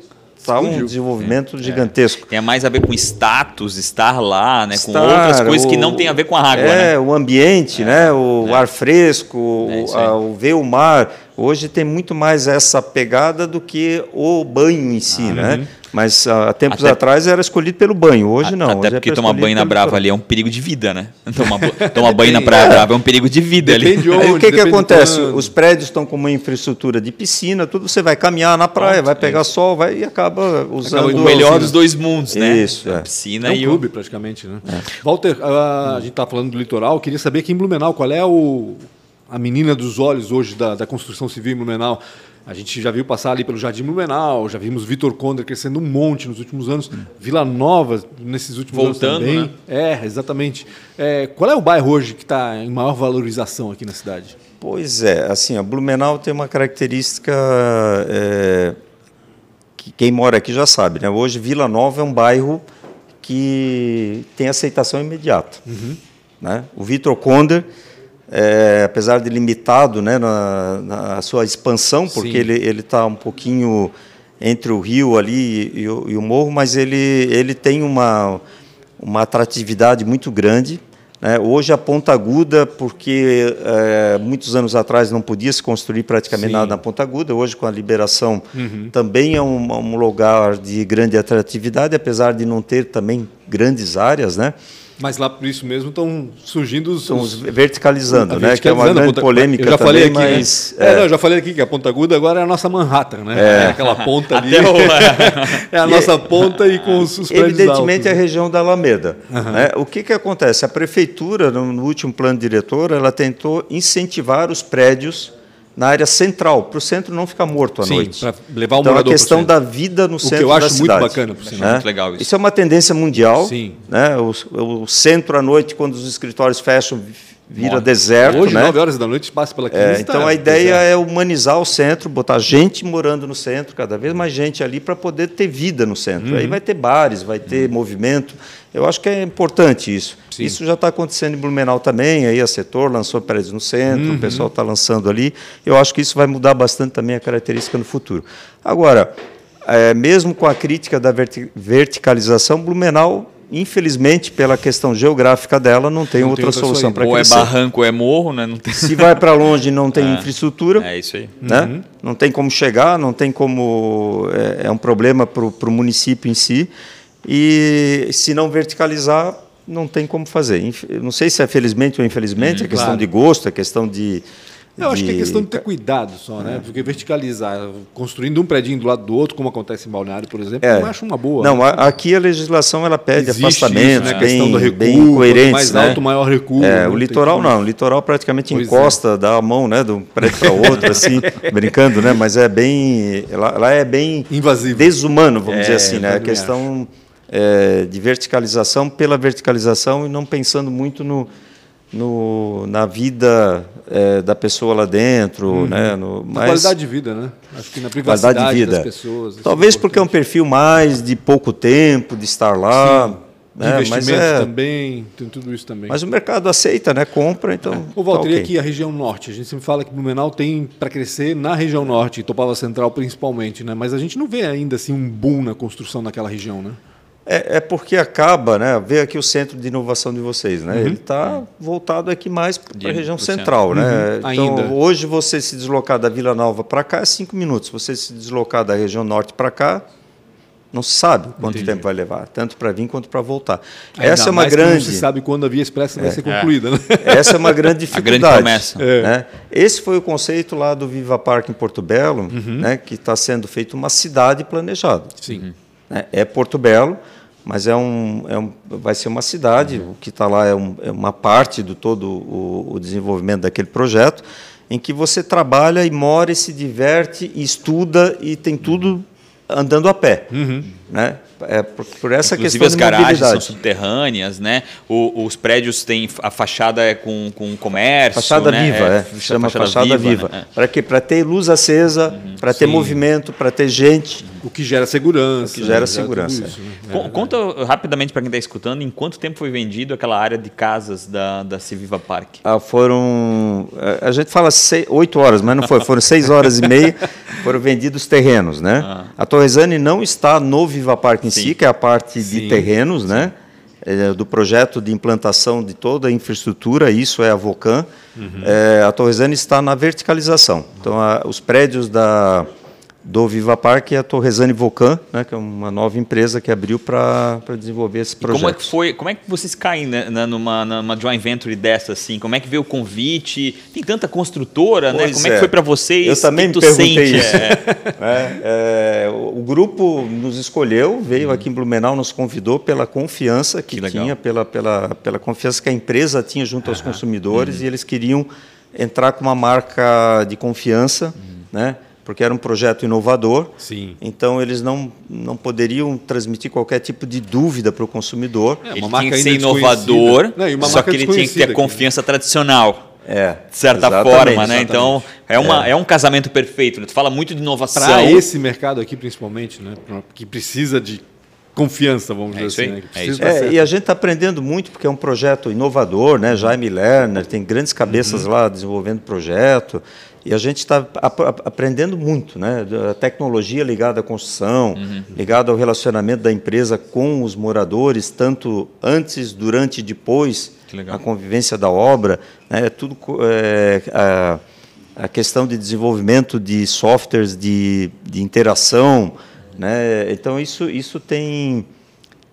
está um desenvolvimento gigantesco. Tem mais a ver com status, estar lá, né? com Estar, outras coisas que o- não tem a ver com a água, é, né? o ambiente, né? O ar fresco, É o- a- o ver o mar. Hoje tem muito mais essa pegada do que o banho em si, né? Mas há tempos Até- atrás era escolhido pelo banho, hoje não. Até hoje é porque pra tomar banho na Brava ali é um perigo de vida, né? Tomar, tomar banho na Praia Brava é um perigo de vida ali. Depende Aí o onde, que, que depende acontece? quando. Os prédios estão com uma infraestrutura de piscina, tudo você vai caminhar na praia, vai pegar sol, vai e acaba usando O melhor dos dois mundos, né? Isso, A é. piscina É um e o... clube, praticamente, né? Walter, a, a gente está falando do litoral, queria saber aqui em Blumenau, qual é o, a menina dos olhos hoje da, da construção civil em Blumenau? A gente já viu passar ali pelo Jardim Blumenau, já vimos Vitor Conde crescendo um monte nos últimos anos, Vila Nova nesses últimos Voltando, anos também. né? É, exatamente. É, qual é o bairro hoje que está em maior valorização aqui na cidade? Pois é, assim, a Blumenau tem uma característica é, que quem mora aqui já sabe, né? Hoje Vila Nova é um bairro que tem aceitação imediata, né? O Vitor Conder, é, apesar de limitado, né, na, na sua expansão, porque Sim. ele está um pouquinho entre o rio ali e, o, e o morro, mas ele ele tem uma uma atratividade muito grande. né? Hoje a Ponta Aguda, porque eh, muitos anos atrás não podia se construir praticamente Sim. nada na Ponta Aguda, hoje com a liberação também é um, um lugar de grande atratividade, apesar de não ter também grandes áreas, né? Mas lá por isso mesmo estão surgindo os, Estão verticalizando, né? Que é uma verticalizando grande Ponta- polêmica eu já também, falei aqui, mas né? É, não, eu já falei aqui que a Ponta Aguda agora é a nossa Manhattan, né? É, aquela ponta ali. É a nossa ponta e com os, os prédios Evidentemente é a altos. região da Alameda. né? O que, que acontece? A prefeitura, no, no último plano diretor, ela tentou incentivar os prédios na área central, para o centro não ficar morto à Sim, noite. pra levar o então, a morador pro questão centro. da vida no que centro eu acho da muito cidade. bacana, por sinal. né? Muito legal isso. é uma tendência mundial. Sim. Né? O, o centro à noite, quando os escritórios fecham, vira Morre. deserto. Hoje, né? 9 horas da noite, passa pela 15. É, então a ideia deserto. é humanizar o centro, botar gente morando no centro, cada vez mais gente ali para poder ter vida no centro. Uhum. Aí vai ter bares, vai ter movimento. Eu acho que é importante isso. Sim. Isso já está acontecendo em Blumenau também. Aí a setor lançou prédios no centro, Uhum. o pessoal está lançando ali. Eu acho que isso vai mudar bastante também a característica no futuro. Agora, é, mesmo com a crítica da verti- verticalização, Blumenau, infelizmente, pela questão geográfica dela, não tem Não tem outra outra solução para Ou é crescer. barranco ou é morro, né? Não tem... Se vai para longe e não tem infraestrutura, É isso aí. né? não tem como chegar, não tem como. É, é um problema para o município em si. E se não verticalizar, não tem como fazer. Não sei se é felizmente ou infelizmente, é questão claro. de gosto, é questão de, Eu acho que é de- questão de ter cuidado só, né? Porque verticalizar, construindo um predinho do lado do outro, como acontece em Balneário, por exemplo, É. eu acho uma boa. Não, aqui a legislação ela pede Existe afastamentos isso, né? Bem, questão do recuo, bem coerentes, mais né? alto, maior recuo. É, o litoral não, o litoral praticamente Pois é. encosta, dá a mão, né, de um prédio para outro, assim, brincando, né? Mas é bem, ela, ela é bem Invasivo. desumano, vamos É, dizer assim, né? A questão é, de verticalização pela verticalização e não pensando muito no, no na vida é, da pessoa lá dentro, né? No, Na mas- qualidade de vida, né? Acho que na privacidade qualidade de vida. das pessoas. isso Talvez é porque é um perfil mais de pouco tempo de estar lá, De né? mas investimento é, também, tem tudo isso também. mas o mercado aceita, né? Compra, então. O Walter, tá e ok. aqui a região norte? A gente sempre fala que Blumenau tem para crescer na região norte, Topava Central principalmente, né? Mas a gente não vê ainda assim um boom na construção naquela região, né? É, é porque acaba, né? Ver aqui o centro de inovação de vocês, né? Ele está voltado aqui mais para a região central, né? Uhum. Então, Ainda. hoje você se deslocar da Vila Nova para cá é cinco minutos. Você se deslocar da região norte para cá, não se sabe quanto Entendi. tempo vai levar, tanto para vir quanto para voltar. Ainda Essa é uma mais que Não grande. se sabe quando a Via Expressa vai ser concluída, né? Essa é uma grande A grande dificuldade. promessa. É. né? Esse foi o conceito lá do Viva Parque em Porto Belo, Uhum. né, que está sendo feito uma cidade planejada. Sim. Né? É Porto Belo, mas é um, é um- vai ser uma cidade. O que está lá é, um- é uma parte do todo o, o desenvolvimento daquele projeto, em que você trabalha e mora e se diverte, e estuda e tem tudo andando a pé. Né? É por, por essa Inclusive questão as de garagens são subterrâneas, né? O- os prédios têm a fachada é com, com comércio, Fachada né? viva, é. fa- Chama fachada, viva. né? Para quê? Para ter luz acesa, para ter Sim. movimento, para ter gente. O que gera segurança. O que gera né? segurança, isso, né? É. Con- Conta rapidamente para quem está escutando em quanto tempo foi vendido aquela área de casas da, da Civiva Park. Ah, foram. A gente fala sei- oito horas, mas não foi. Foram seis horas e meia. Foram vendidos terrenos, né? Ah. A Torresani não está no Viva Parque em Sim. si, que é a parte Sim, de terrenos, né? É, do projeto de implantação de toda a infraestrutura, isso é a Vocan. É, a Torresani está na verticalização. Então, a- os prédios da, do Viva Parque é a Torresani Vocan, né, que é uma nova empresa que abriu para desenvolver esse E projeto. como é que foi? Como é que vocês caem né, na- numa, numa joint venture dessa assim? Como é que veio o convite? Tem tanta construtora, né? Pois Como é que é. foi para vocês? Eu também que me perguntei sente? isso. É, É, é, o o grupo nos escolheu, veio aqui em Blumenau, nos convidou pela confiança que, Que tinha, pela, pela, pela confiança que a empresa tinha junto aos consumidores e eles queriam entrar com uma marca de confiança, né? Porque era um projeto inovador. Sim. Então eles não, não poderiam transmitir qualquer tipo de dúvida para o consumidor. É, Ele uma marca tinha que ser inovador. Não, e uma só marca que ele tinha que ter aqui, confiança tradicional. É, De certa exatamente, forma, né? exatamente. Então, é, uma, é. um casamento perfeito. né? Tu fala muito de inovação. Para esse mercado aqui, principalmente, né? Que precisa de confiança, vamos É dizer assim. né? Que é É, e a gente está aprendendo muito porque é um projeto inovador, né? Jaime Lerner tem grandes cabeças lá desenvolvendo projeto e a gente está ap- ap- aprendendo muito, né? A tecnologia ligada à construção, ligada ao relacionamento da empresa com os moradores, tanto antes, durante e depois a convivência da obra, né? É tudo é, a, a questão de desenvolvimento de softwares de, de interação, né? Então isso isso tem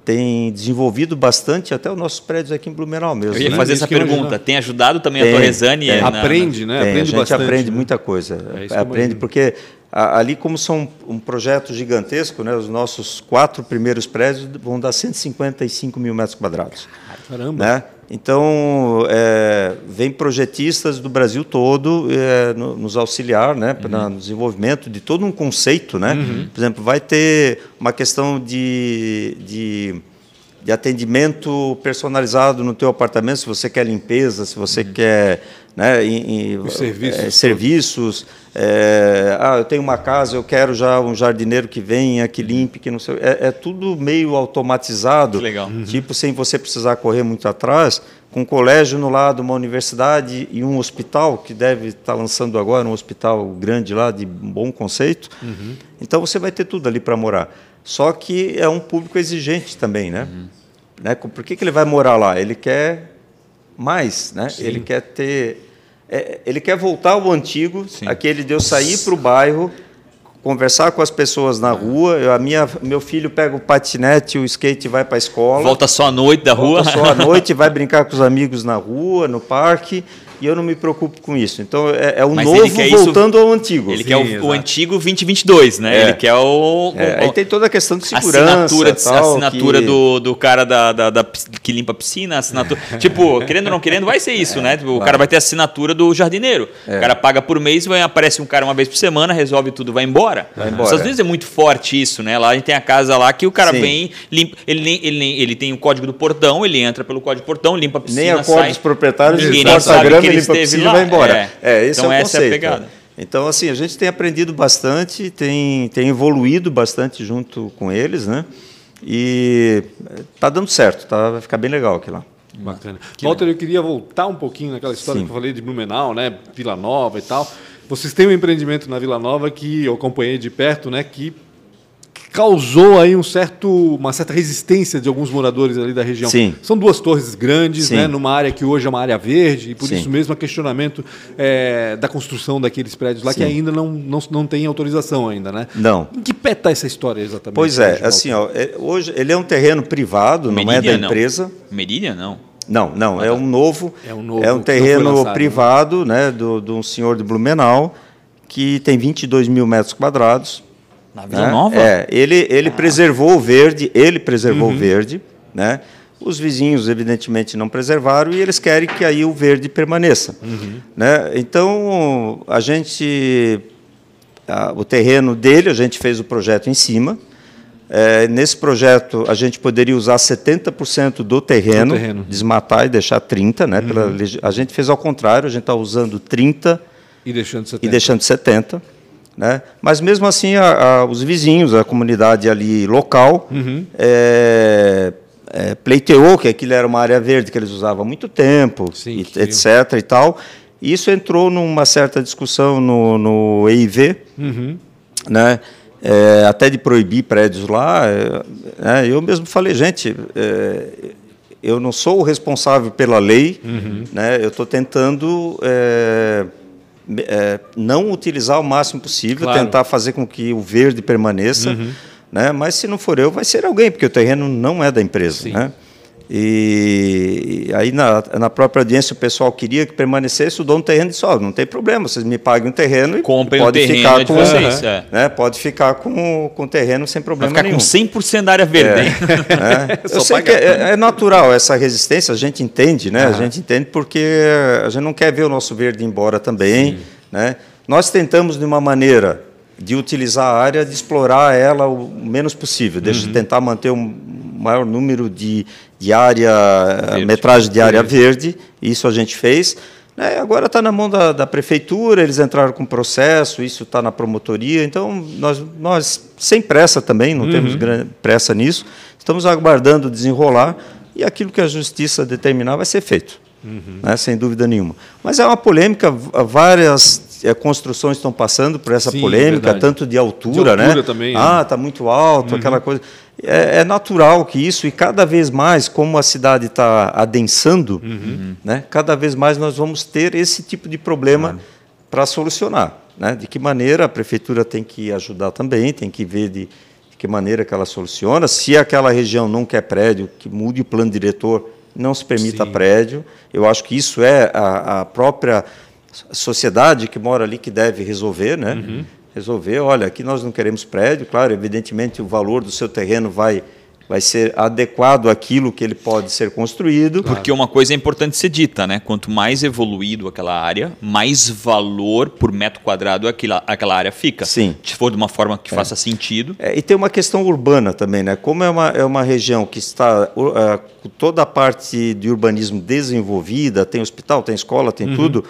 tem desenvolvido bastante até os nossos prédios aqui em Blumenau mesmo. Eu ia né? fazer essa pergunta. Tem ajudado também Tem, a Torresani? tem. na- Aprende, né? Tem, aprende a gente bastante. aprende né? muita coisa. É aprende porque ali como são um projeto gigantesco, né? Os nossos quatro primeiros prédios vão dar 155 mil metros quadrados. Caramba. Né? Então, é, vem projetistas do Brasil todo é, no- nos auxiliar né, pra- no desenvolvimento de todo um conceito. Né? Por exemplo, vai ter uma questão de, de, de atendimento personalizado no teu apartamento, se você quer limpeza, se você quer... Né, em- em- Os serviços é, serviços. é, ah, eu tenho uma casa, eu quero já um jardineiro que venha, que limpe, que não sei. É, é tudo meio automatizado. Que legal. Tipo, sem você precisar correr muito atrás, com um colégio no lado, uma universidade e um hospital, que deve estar lançando agora um hospital grande lá, de bom conceito. Então você vai ter tudo ali para morar. Só que é um público exigente também, né? né? Por que, que ele vai morar lá? Ele quer mais, né? Ele quer ter... é, ele quer voltar ao antigo, Sim. aquele de eu sair para o bairro, conversar com as pessoas na rua. Eu, a minha, meu filho pega o patinete, o skate e vai para a escola. Volta só à noite da rua. Volta só à noite, vai brincar com os amigos na rua, no parque, e eu não me preocupo com isso. Então é, é o Mas novo ele quer isso- voltando ao antigo. Ele Sim, quer o, exato. o antigo 2022, né? É. Ele quer o, É, o- aí tem toda a questão de segurança. assinatura, de- tal, assinatura que- do, do cara da, da, da que limpa a piscina, assinatura. tipo, querendo ou não querendo, vai ser isso, né? Tipo, o cara vai ter assinatura do jardineiro. É. O cara paga por mês, vai, aparece um cara uma vez por semana, resolve tudo, vai embora. Vai embora. Nos Estados Unidos é muito forte isso, né? Lá a gente tem a casa lá que o cara Sim. vem, limpa, ele, nem, ele, ele tem o código do portão, ele entra pelo código do portão, limpa a piscina, Nem acorda sai. os proprietários, Ninguém nem sabe a grama, que ele limpa a piscina lá. e vai embora. É. É, esse Então é o essa é a conceito. pegada. Então, assim, a gente tem aprendido bastante, tem, tem evoluído bastante junto com eles, né? E tá dando certo, tá? vai ficar bem legal aqui lá. Bacana. Walter, eu queria voltar um pouquinho naquela história Sim. que eu falei de Blumenau, né? Vila Nova e tal. Vocês têm um empreendimento na Vila Nova que eu acompanhei de perto, né? Que causou aí um certo, uma certa resistência de alguns moradores ali da região. Sim. São duas torres grandes, Sim. né? Numa área que hoje é uma área verde e por Sim. isso mesmo há questionamento é, da construção daqueles prédios lá que ainda não, não, não tem autorização ainda, né? Não. Em que pé está essa história exatamente? Pois é, assim, ó, é- hoje ele é um terreno privado, não é da não. empresa. Meridian, não. Não, não, é um novo, É um novo é um terreno lançado, né? privado, né, do, de um senhor de Blumenau, que tem 22 mil metros quadrados. Na Vila né? Nova? É, ele, ele preservou o verde, ele preservou Uhum. o verde, né? Os vizinhos, evidentemente, não preservaram e eles querem que aí o verde permaneça. Uhum. Né? Então, a gente. a- o terreno dele, a gente fez o projeto em cima. É, nesse projeto, a gente poderia usar 70% do terreno, Do terreno. Uhum. desmatar e deixar 30%. Né? Pela legi- a gente fez ao contrário, a gente está usando 30% E deixando e deixando 70, né? Mas mesmo assim, a- a- os vizinhos, a comunidade ali local, Uhum. é, é, pleiteou que aquilo era uma área verde que eles usavam há muito tempo, Sim, e- etc. e tal. E isso entrou numa certa discussão no, no EIV, Uhum. né? É, até de proibir prédios lá. é, né? Eu mesmo falei, gente, é, eu não sou o responsável pela lei, Uhum. né? eu estou tentando é, não utilizar o máximo possível, Claro. tentar fazer com que o verde permaneça, Uhum. né? mas se não for eu, vai ser alguém, porque o terreno não é da empresa. Sim. Né? E, e aí na, na própria audiência o pessoal queria que permanecesse, o dono do terreno disse, ó, não tem problema, vocês me paguem um terreno e Comprem o pode terreno ficar de com, vocês, é. né, pode ficar com, com o terreno sem Vai problema ficar nenhum. com 100% da área verde, hein? né? Só Eu sei pagar. que é, é natural essa resistência, a gente entende, né? A Aham. gente entende porque a gente não quer ver o nosso verde embora também, né? Nós tentamos de uma maneira de utilizar a área, de explorar ela o menos possível, de tentar manter um maior número de, de área, metragem de área verde, isso a gente fez. né? agora está na mão da, da prefeitura, eles entraram com processo, isso está na promotoria, então nós, nós sem pressa também, não temos gran- pressa nisso, estamos aguardando desenrolar e aquilo que a justiça determinar vai ser feito, né? sem dúvida nenhuma. Mas é uma polêmica, várias eh, construções estão passando por essa Sim, polêmica, verdade. tanto de altura, De altura né? também, é. ah, está muito alto, aquela coisa. É, é natural que isso, e cada vez mais, como a cidade está adensando, né, cada vez mais nós vamos ter esse tipo de problema para solucionar. Né? De que maneira a prefeitura tem que ajudar também, tem que ver de, de que maneira que ela soluciona. Se aquela região não quer prédio, que mude o plano diretor, não se permita Sim. prédio. Eu acho que isso é a, a própria sociedade que mora ali que deve resolver, né? Uhum. Resolver, olha, aqui nós não queremos prédio, claro, evidentemente o valor do seu terreno vai vai ser adequado àquilo que ele pode ser construído. Porque uma coisa é importante ser dita, né? Quanto mais evoluído aquela área, mais valor por metro quadrado aquela, aquela área fica. Sim. Se for de uma forma que faça sentido. É, e tem uma questão urbana também, né? Como é uma, é uma região que está com toda a parte de urbanismo desenvolvida, tem hospital, tem escola, tem tudo.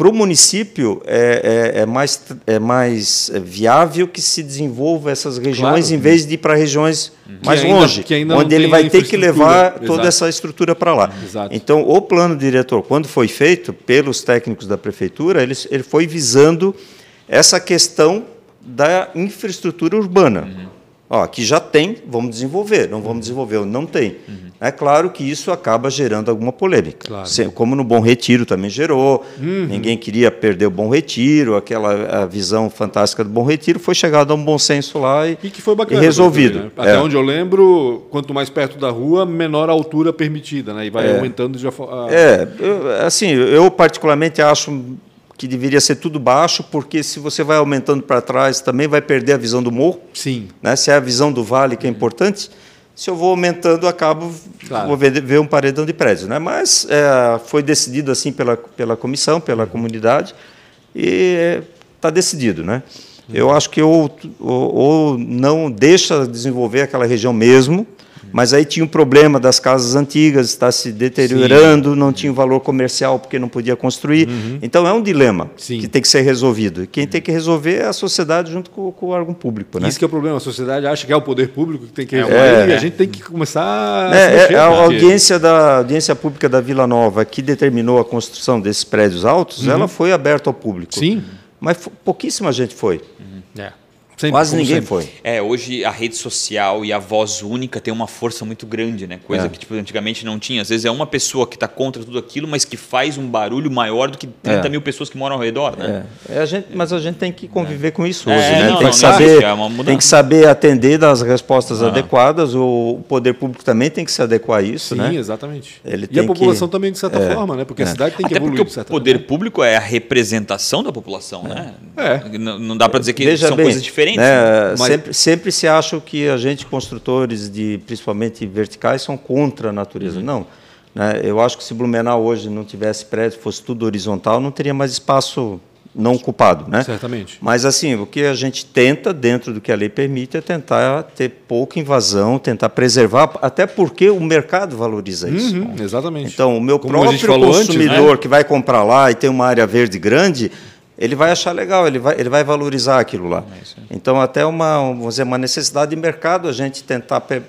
Para o município é, é- é mais, é mais viável que se desenvolva essas regiões Claro. em vez de ir para regiões mais ainda- longe, onde ele vai ter que levar Exato. toda essa estrutura para lá. Exato. Então, o plano diretor, quando foi feito pelos técnicos da prefeitura, ele, ele foi visando essa questão da infraestrutura urbana. Ó, aqui já tem, vamos desenvolver. Não vamos desenvolver, não tem. Uhum. É claro que isso acaba gerando alguma polêmica. Claro. Como no Bom Retiro também gerou. Uhum. Ninguém queria perder o Bom Retiro, aquela visão fantástica do Bom Retiro. Foi chegado a um bom senso lá e, e que foi bacana, e resolvido. Né? Até é. onde eu lembro, quanto mais perto da rua, menor a altura permitida. Né? E vai é. aumentando já. A... É, eu, assim, eu particularmente acho que deveria ser tudo baixo, porque se você vai aumentando para trás, também vai perder a visão do morro. Sim. Né? Se é a visão do vale que é importante, se eu vou aumentando, acabo claro. vou ver, ver, um paredão de prédios. Né? Mas é, foi decidido assim pela, pela comissão, pela comunidade, e está decidido. Né? Eu acho que ou, ou, ou não deixa desenvolver aquela região mesmo, mas aí tinha um problema das casas antigas, está se deteriorando, Sim. não tinha valor comercial porque não podia construir. Uhum. Então é um dilema Sim. que tem que ser resolvido. E quem tem que resolver é a sociedade junto com, com o órgão público. Né? Isso que é o problema. A sociedade acha que é o poder público que tem que resolver é, e a gente tem que começar a. É, mexer, é, a audiência, da, audiência pública da Vila Nova que determinou a construção desses prédios altos, uhum. ela foi aberta ao público. Sim. Mas pouquíssima gente foi. Uhum. É. Sempre, Quase ninguém sempre. foi. É, hoje a rede social e a voz única tem uma força muito grande, né? Coisa é. que tipo, antigamente não tinha. Às vezes é uma pessoa que está contra tudo aquilo, mas que faz um barulho maior do que 30 é. mil pessoas que moram ao redor, né? É. é a gente, mas a gente tem que conviver é. com isso hoje, né? Não, tem, não, que saber, é tem que saber atender das respostas ah. adequadas. O poder público também tem que se adequar a isso, Sim, né? exatamente. Ele e a população que... também, de certa forma, né? Porque a cidade tem que Até evoluir. Porque o poder forma. público é a representação da população, né? É. Não, não dá para dizer que Veja são bem, coisas diferentes. Né? Mas sempre, sempre se acha que a gente, construtores de principalmente verticais, são contra a natureza. Uhum. Não. Né? Eu acho que se Blumenau hoje não tivesse prédio, fosse tudo horizontal, não teria mais espaço não ocupado, né? Certamente. Mas assim, o que a gente tenta dentro do que a lei permite é tentar ter pouca invasão, tentar preservar, até porque o mercado valoriza isso. Uhum, exatamente. Então, o meu Como próprio consumidor antes, né? que vai comprar lá e tem uma área verde grande, ele vai achar legal, ele vai, ele vai valorizar aquilo lá. Então, até uma, vamos dizer, uma necessidade de mercado a gente tentar per,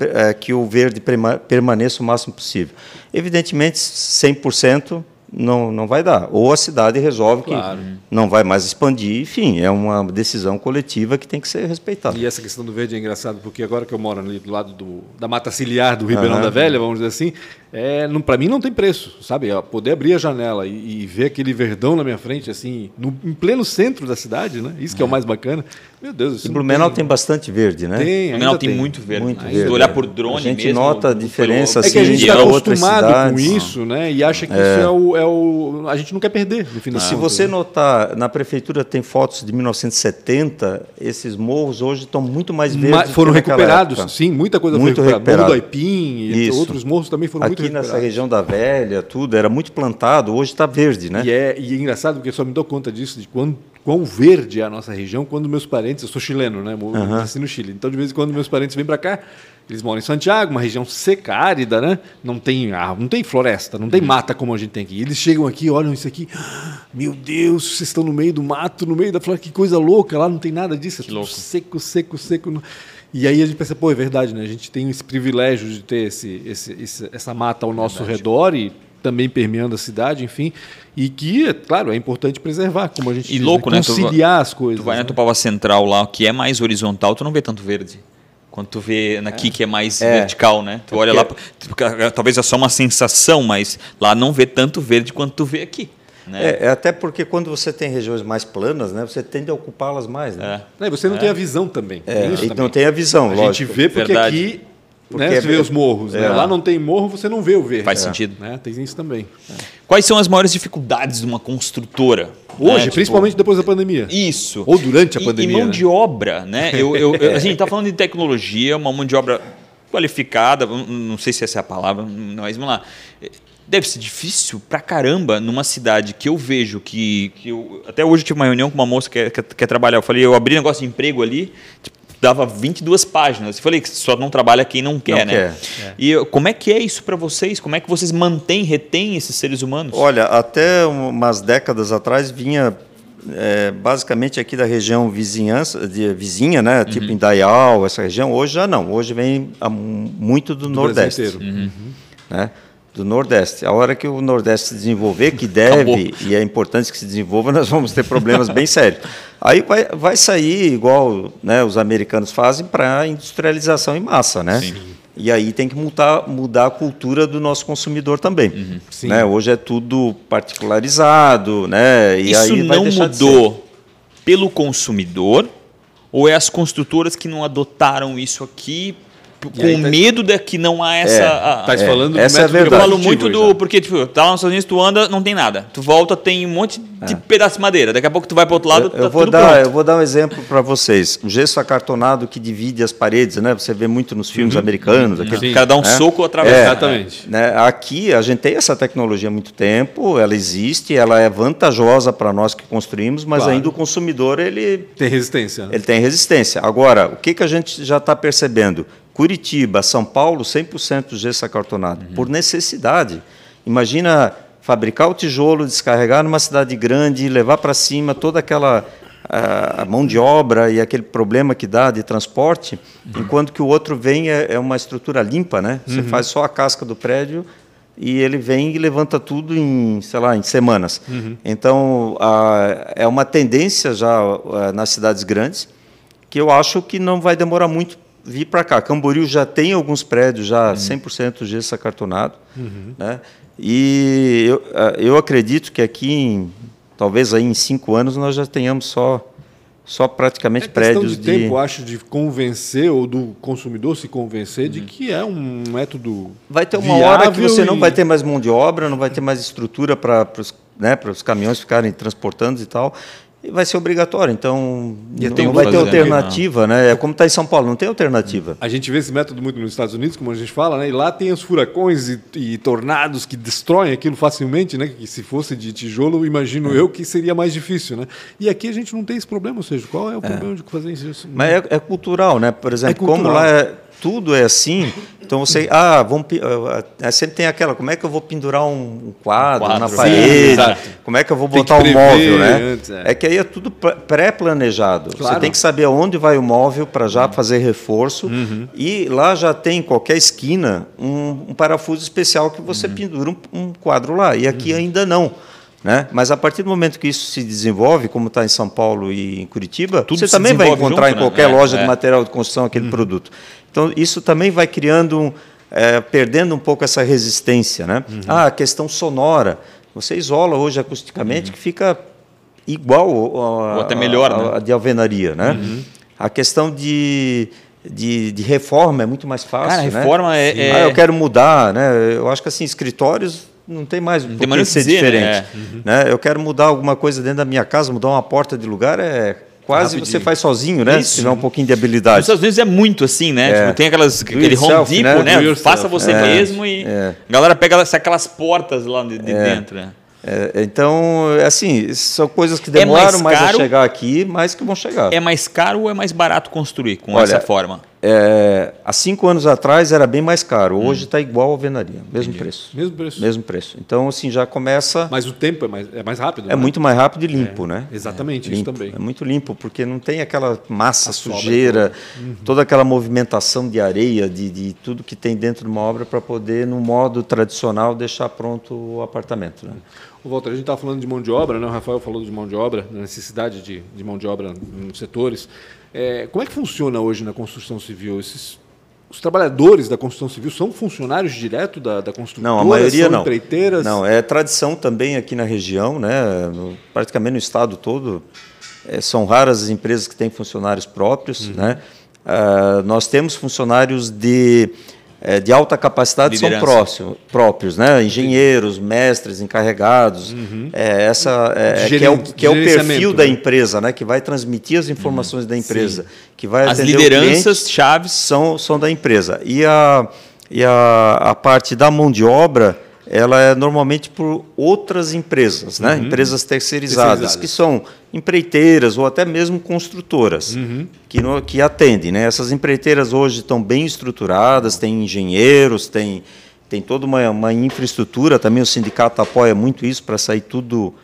é, que o verde permaneça o máximo possível. Evidentemente, 100% não, não vai dar. Ou a cidade resolve claro. que não vai mais expandir, enfim, é uma decisão coletiva que tem que ser respeitada. E essa questão do verde é engraçado, porque agora que eu moro ali do lado do, da mata ciliar do Ribeirão uhum. da Velha, vamos dizer assim, é, para mim não tem preço, sabe? Poder abrir a janela e, e, ver aquele verdão na minha frente, assim, no, em pleno centro da cidade, né? Isso que é, é o mais bacana. Meu Deus, isso. E Blumenau tem... tem... bastante verde, né? Tem, Blumenau tem, tem, muito verde. Muito verde. Se olhar por drone a gente mesmo, nota a diferença assim, É que a gente está acostumado com isso, né? E acha que é. isso é o, é o, A gente não quer perder, no final. E se você notar, na prefeitura tem fotos de 1970, esses morros hoje estão muito mais verdes. Ma foram recuperados, época. sim, muita coisa muito foi recuperada. Morro do Aipim e isso. outros morros também foram Aqui muito recuperados. Aqui nessa região da Velha, tudo, era muito plantado, hoje está verde, né? E é, e é engraçado porque eu só me dou conta disso, de quando quão verde é a nossa região quando meus parentes, eu sou chileno, né? Uhum. Nasci no Chile. Então, de vez em quando, meus parentes vêm para cá, eles moram em Santiago, uma região seca, árida, né? Não tem, ah, não tem floresta, não tem uhum. mata como a gente tem aqui. Eles chegam aqui, olham isso aqui, meu Deus, vocês estão no meio do mato, no meio da floresta, que coisa louca, lá não tem nada disso, é tudo seco, seco, seco. E aí a gente pensa, pô, é verdade, né? A gente tem esse privilégio de ter esse, esse, esse essa mata ao nosso verdade. redor e também permeando a cidade, enfim, e que, é, claro, é importante preservar, como a gente e diz, louco, né? conciliar as coisas. Tu vai né? na Tupava Central lá, que é mais horizontal, tu não vê tanto verde. Quando tu vê aqui é. que é mais é. vertical, né? Tu olha lá, talvez é só uma sensação, mas lá não vê tanto verde quanto tu vê aqui. Né? É, é, até porque quando você tem regiões mais planas, né, você tende a ocupá-las mais. Né? É. você não tem a visão também. É, e também. não tem a visão, a lógico. gente vê porque Verdade. aqui porque né? Você vê os morros. Né? É. Lá não tem morro, você não vê o verde. Faz sentido. Né? Tem isso também. Quais são as maiores dificuldades de uma construtora? Hoje, né? principalmente tipo, depois da pandemia. Isso. Ou durante a pandemia. E mão né? de obra, né? Eu, eu, eu, a gente está falando de tecnologia, uma mão de obra qualificada, não sei se essa é a palavra, mas vamos lá. Deve ser difícil pra caramba numa cidade que eu vejo que. que eu, até hoje eu tive uma reunião com uma moça que quer, quer trabalhar. Eu falei, eu abri negócio de emprego ali, tipo, dava 22 páginas. Eu falei que só não trabalha quem não quer, não né? Quer. É. E como é que é isso para vocês? Como é que vocês mantêm, retêm esses seres humanos? Olha, até umas décadas atrás vinha é, basicamente aqui da região vizinhança, de, vizinha, né? Uhum. Tipo Indaial, essa região. Hoje já não. Hoje vem a, muito do, do Nordeste. Uhum. Do Nordeste. A hora que o Nordeste se desenvolver, que deve Acabou. e é importante que se desenvolva, nós vamos ter problemas bem sérios. Aí vai, vai sair igual né, os americanos fazem para industrialização em massa, né? Sim. E aí tem que mudar, mudar a cultura do nosso consumidor também. Uhum. Né? Hoje é tudo particularizado, né? E Isso não mudou pelo consumidor ou é as construtoras que não adotaram isso aqui com tá medo de que não há essa. É, tá é, falando essa é verdade. Eu falo muito do. Já. Porque, tipo, tá lá nos Estados Unidos, tu anda, não tem nada. Tu volta, tem um monte de é. pedaço de madeira. Daqui a pouco tu vai para outro lado, eu, eu tá vou dar, pronto. Eu vou dar um exemplo para vocês. O gesso acartonado que divide as paredes, né? Você vê muito nos filmes uhum. americanos. Uhum. Aquele, o cara dá um né? soco através. É, Exatamente. Né? Aqui a gente tem essa tecnologia há muito tempo, ela existe, ela é vantajosa para nós que construímos, mas claro. ainda o consumidor ele tem resistência. Né? Ele tem resistência. Agora, o que, que a gente já está percebendo? Curitiba, São Paulo, 100% gesso acartonado, uhum. por necessidade. Imagina fabricar o tijolo, descarregar numa cidade grande, levar para cima toda aquela a, mão de obra e aquele problema que dá de transporte, uhum. enquanto que o outro vem é, é uma estrutura limpa, né? Você uhum. faz só a casca do prédio e ele vem e levanta tudo em, sei lá, em semanas. Uhum. Então, a, é uma tendência já a, nas cidades grandes que eu acho que não vai demorar muito vir para cá. Camboriú já tem alguns prédios já 100% uhum. gesso acartonado, uhum. né? E eu, eu acredito que aqui, em, talvez aí em cinco anos, nós já tenhamos só só praticamente é prédios de tempo, acho, de convencer ou do consumidor se convencer de uhum. que é um método Vai ter uma hora que você e... não vai ter mais mão de obra, não vai ter mais estrutura para os né, para os caminhões ficarem transportando e tal vai ser obrigatório. Então, não, não vai ter alternativa, né? É como está em São Paulo, não tem alternativa. A gente vê esse método muito nos Estados Unidos, como a gente fala, né? E lá tem os furacões e, e tornados que destroem aquilo facilmente, né? Que se fosse de tijolo, imagino é. eu que seria mais difícil, né? E aqui a gente não tem esse problema, ou seja, qual é o é. problema de fazer isso? Mas é, é cultural, né? Por exemplo, é como lá é tudo é assim, então você, ah, vamos, uh, sempre tem aquela, como é que eu vou pendurar um quadro, um quadro na parede, sim, como é que eu vou botar o móvel, né? Antes, é. é. que aí é tudo pré-planejado. Claro. Você tem que saber aonde vai o móvel para já uhum. fazer reforço uhum. e lá já tem em qualquer esquina um, um parafuso especial que você uhum. pendura um, um, quadro lá e aqui uhum. ainda não. Né? Mas a partir do momento que isso se desenvolve, como está em São Paulo e em Curitiba, Tudo você também vai encontrar junto, em qualquer né? loja é, de material de construção aquele uhum. produto. Então, isso também vai criando, um, é, perdendo um pouco essa resistência. Né? Uhum. Ah, a questão sonora. Você isola hoje acusticamente uhum. que fica igual a, Ou até melhor, a, né? a de alvenaria. Né? Uhum. A questão de, de, de, reforma é muito mais fácil. Cara, né? reforma é, é, Ah, eu quero mudar. Né? Eu acho que assim, escritórios não tem mais não tem mais ser dizer, diferente. Né? Uhum. Né? Eu quero mudar alguma coisa dentro da minha casa, mudar uma porta de lugar é quase Rapidinho. você faz sozinho, né? Isso. Se tiver um pouquinho de habilidade. Nos Estados Unidos é muito assim, né? É. Tipo, tem aquelas, aquele Home self, Depot, né? né? Faça você é. mesmo e é. a galera pega aquelas portas lá de, de é. dentro, né? É, então, assim, são coisas que é demoram mais, mais, a chegar aqui, mas que vão chegar. É mais caro ou é mais barato construir com Olha, essa forma? É, há cinco anos atrás era bem mais caro, hoje está hum. igual à alvenaria, mesmo Entendi. preço. Mesmo preço. Mesmo preço. Então, assim, já começa. Mas o tempo é mais, é mais rápido? É né? muito mais rápido e limpo, é, né? Exatamente, limpo, isso também. É muito limpo, porque não tem aquela massa, a sujeira, uhum. toda aquela movimentação de areia, de, de tudo que tem dentro de uma obra para poder, no modo tradicional, deixar pronto o apartamento. Né? O Walter, a gente estava falando de mão de obra, né? o Rafael falou de mão de obra, da necessidade de, de mão de obra nos setores. É, como é que funciona hoje na construção civil? Esses, os trabalhadores da construção civil são funcionários direto da, da construtora? Não, a maioria são não. empreiteiras? Não, é tradição também aqui na região, né? No, praticamente no estado todo. É, são raras as empresas que têm funcionários próprios. Uhum. Né? Uh, nós temos funcionários de é, de alta capacidade Liderança. são próximos, próprios, né? engenheiros, mestres, encarregados. Uhum. É, essa, é, que, é o, que é o perfil da né? empresa, né? que vai transmitir as informações uhum. da empresa, Sim. que vai As lideranças chaves são, são da empresa. E a, e a, a parte da mão de obra ela é normalmente por outras empresas, né? Uhum. empresas terceirizadas, terceirizadas, que são empreiteiras ou até mesmo construtoras uhum. que, no, que atendem. Né? Essas empreiteiras hoje estão bem estruturadas, têm engenheiros, têm, têm toda uma, uma infraestrutura, também o sindicato apoia muito isso para sair tudo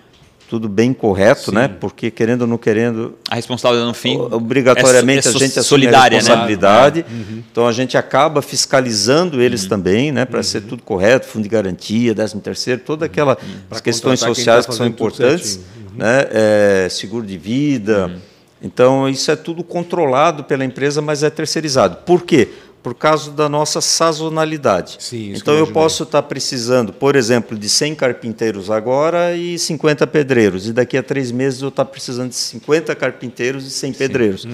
tudo bem correto, né? Porque querendo ou não querendo, A responsabilidade no fim. obrigatoriamente é so- a gente é assume a né? responsabilidade. Então a gente acaba fiscalizando eles Uhum. também, né? Para ser tudo correto, fundo de garantia, 13 terceiro, toda aquela Pra as questões sociais tá que são importantes, certinho. né? É, seguro de vida. Uhum. Então isso é tudo controlado pela empresa, mas é terceirizado. Por quê? Por causa da nossa sazonalidade. Sim, então eu eu posso estar precisando, por exemplo, de 100 carpinteiros agora e 50 pedreiros. E daqui a três meses eu estar precisando de 50 carpinteiros e 100 pedreiros.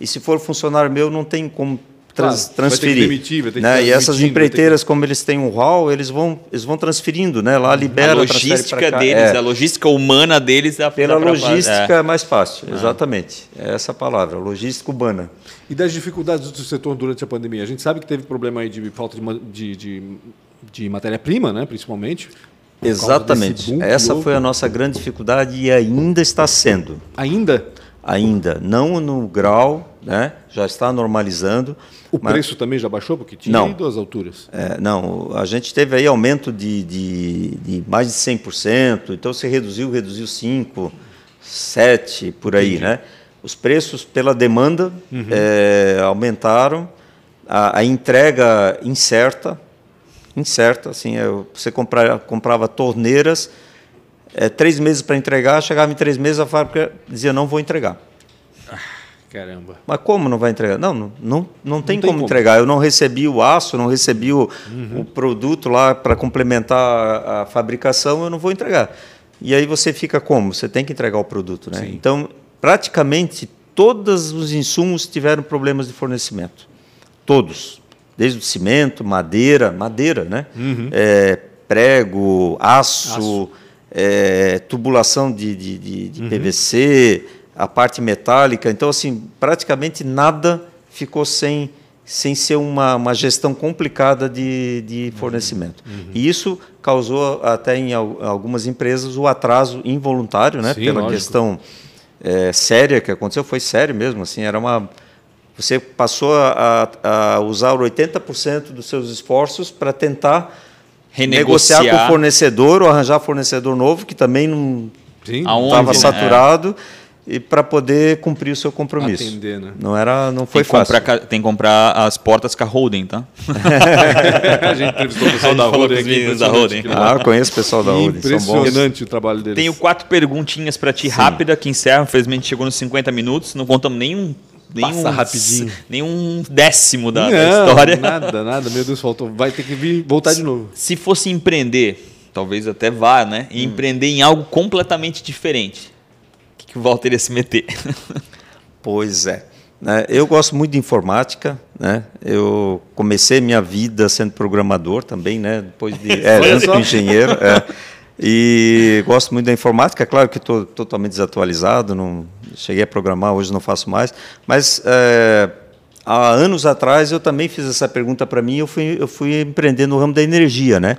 E se for funcionário meu, não tem como trans- Uhum. Claro, vai ter que transferir. demitir, vai ter que né? E essas empreiteiras, como eles têm um hall, eles vão, eles vão transferindo, né? Lá libera, a logística deles, É. a logística humana deles dá Pela dá pra- logística é. é mais fácil, exatamente. É essa a palavra, logística urbana. E das dificuldades do setor durante a pandemia? A gente sabe que teve problema aí de falta de, de, de, de matéria-prima, né? principalmente. Exatamente. que Essa foi a nossa grande dificuldade e ainda está sendo. Ainda? Ainda não no grau, né? já está normalizando. O mas- preço também já baixou? Porque tinha Não. ido às alturas. É, não, a gente teve aí aumento de, de, de mais de 100%, então você reduziu, reduziu 5%, 7%, por aí, né? Os preços pela demanda é, aumentaram, a, a entrega incerta, incerta, assim, é, você compra, comprava torneiras, é, três meses para entregar, chegava em três meses, a fábrica dizia, não vou entregar. Caramba. Mas como não vai entregar? Não, não, não, não tem, como, entregar. Eu não recebi o aço, não recebi o, o produto lá para complementar a, a fabricação, eu não vou entregar. E aí você fica como? Você tem que entregar o produto, né? Então, praticamente todos os insumos tiveram problemas de fornecimento. Todos. Desde o cimento, madeira, madeira, né? É, prego, aço, é, tubulação de, de, de- de PVC, a parte metálica. Então, assim, praticamente nada ficou sem, sem ser uma, uma gestão complicada de, de fornecimento. E isso causou até em al- algumas empresas o atraso involuntário, né? Sim, pela lógico. questão é, séria que aconteceu, foi sério mesmo, assim, era uma você passou a, a- a usar 80% dos seus esforços para tentar negociar Renegociar. com o fornecedor ou arranjar fornecedor novo que também não Sim. Estava né? saturado e para poder cumprir o seu compromisso. Atender, né? Não era, não Tem foi comprar, fácil. ca- tem que comprar as portas com a Holden, tá? a gente entrevistou o pessoal da os aqui. da que Ah, eu conheço o pessoal da bons. Impressionante o trabalho deles. Tenho quatro perguntinhas para ti rápida que encerram. Infelizmente chegou nos 50 minutos. Não contamos nenhum. Nenhum Passa rapidinho. Nenhum décimo da, da Não, história. Nada, nada. Meu Deus, faltou. Vai ter que vir, voltar de novo. Se fosse empreender, talvez até vá, né? E empreender em algo completamente diferente. O que, que o Walter ia se meter? Pois é. Né, Eu gosto muito de informática, né? Eu comecei minha vida sendo programador também, né? Depois de é, só. com engenheiro, é. e gosto muito da informática. Claro que estou totalmente desatualizado, não cheguei a programar, hoje não faço mais. Mas é, há anos atrás eu também fiz essa pergunta para mim. Eu fui eu fui empreender no ramo da energia, né?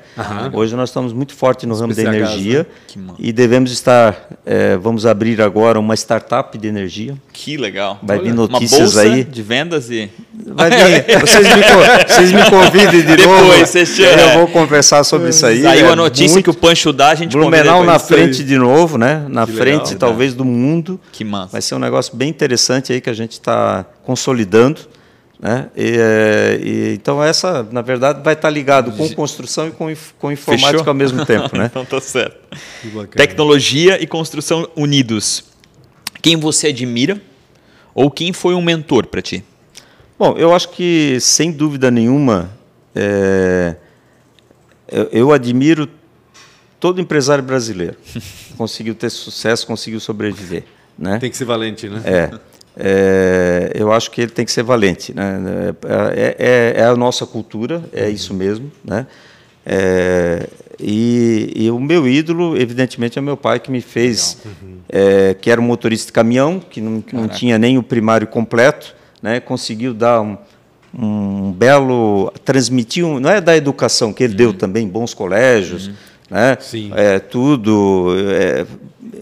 Hoje nós estamos muito fortes no ramo da energia né? Que massa. e devemos estar, é, vamos abrir agora uma startup de energia. que legal. Vai vir Uma notícias bolsa aí. de vendas e. Vai vir. Vocês me, vocês me convidem de Depois, novo. você chama. Eu vou conversar sobre isso aí. Saiu É a notícia muito- que o Pancho dá, a gente Blumenau na depois. frente de novo, né? Na Que frente, legal, talvez, do mundo. Que massa. Vai ser um negócio bem interessante aí que a gente está consolidando. Né? E, é, e- então, essa, na verdade, vai estar ligado com construção e com, com informática Fechou? ao mesmo tempo. Né? então tá certo. Tecnologia e construção unidos. Quem você admira ou quem foi um mentor para ti? Bom, eu acho que, sem dúvida nenhuma, é, eu, eu admiro todo empresário brasileiro. conseguiu ter sucesso, conseguiu sobreviver. Né? Tem que ser valente, né? É, é, eu acho que ele tem que ser valente. Né? É, é- é a nossa cultura, é isso mesmo. Né? É, e, e o meu ídolo, evidentemente, é meu pai, que me fez, é, que era um motorista de caminhão, que não, que não tinha nem o primário completo, né? conseguiu dar um, um belo. transmitir, não é da educação, que ele deu também, bons colégios. Né? Sim. É, tudo, é,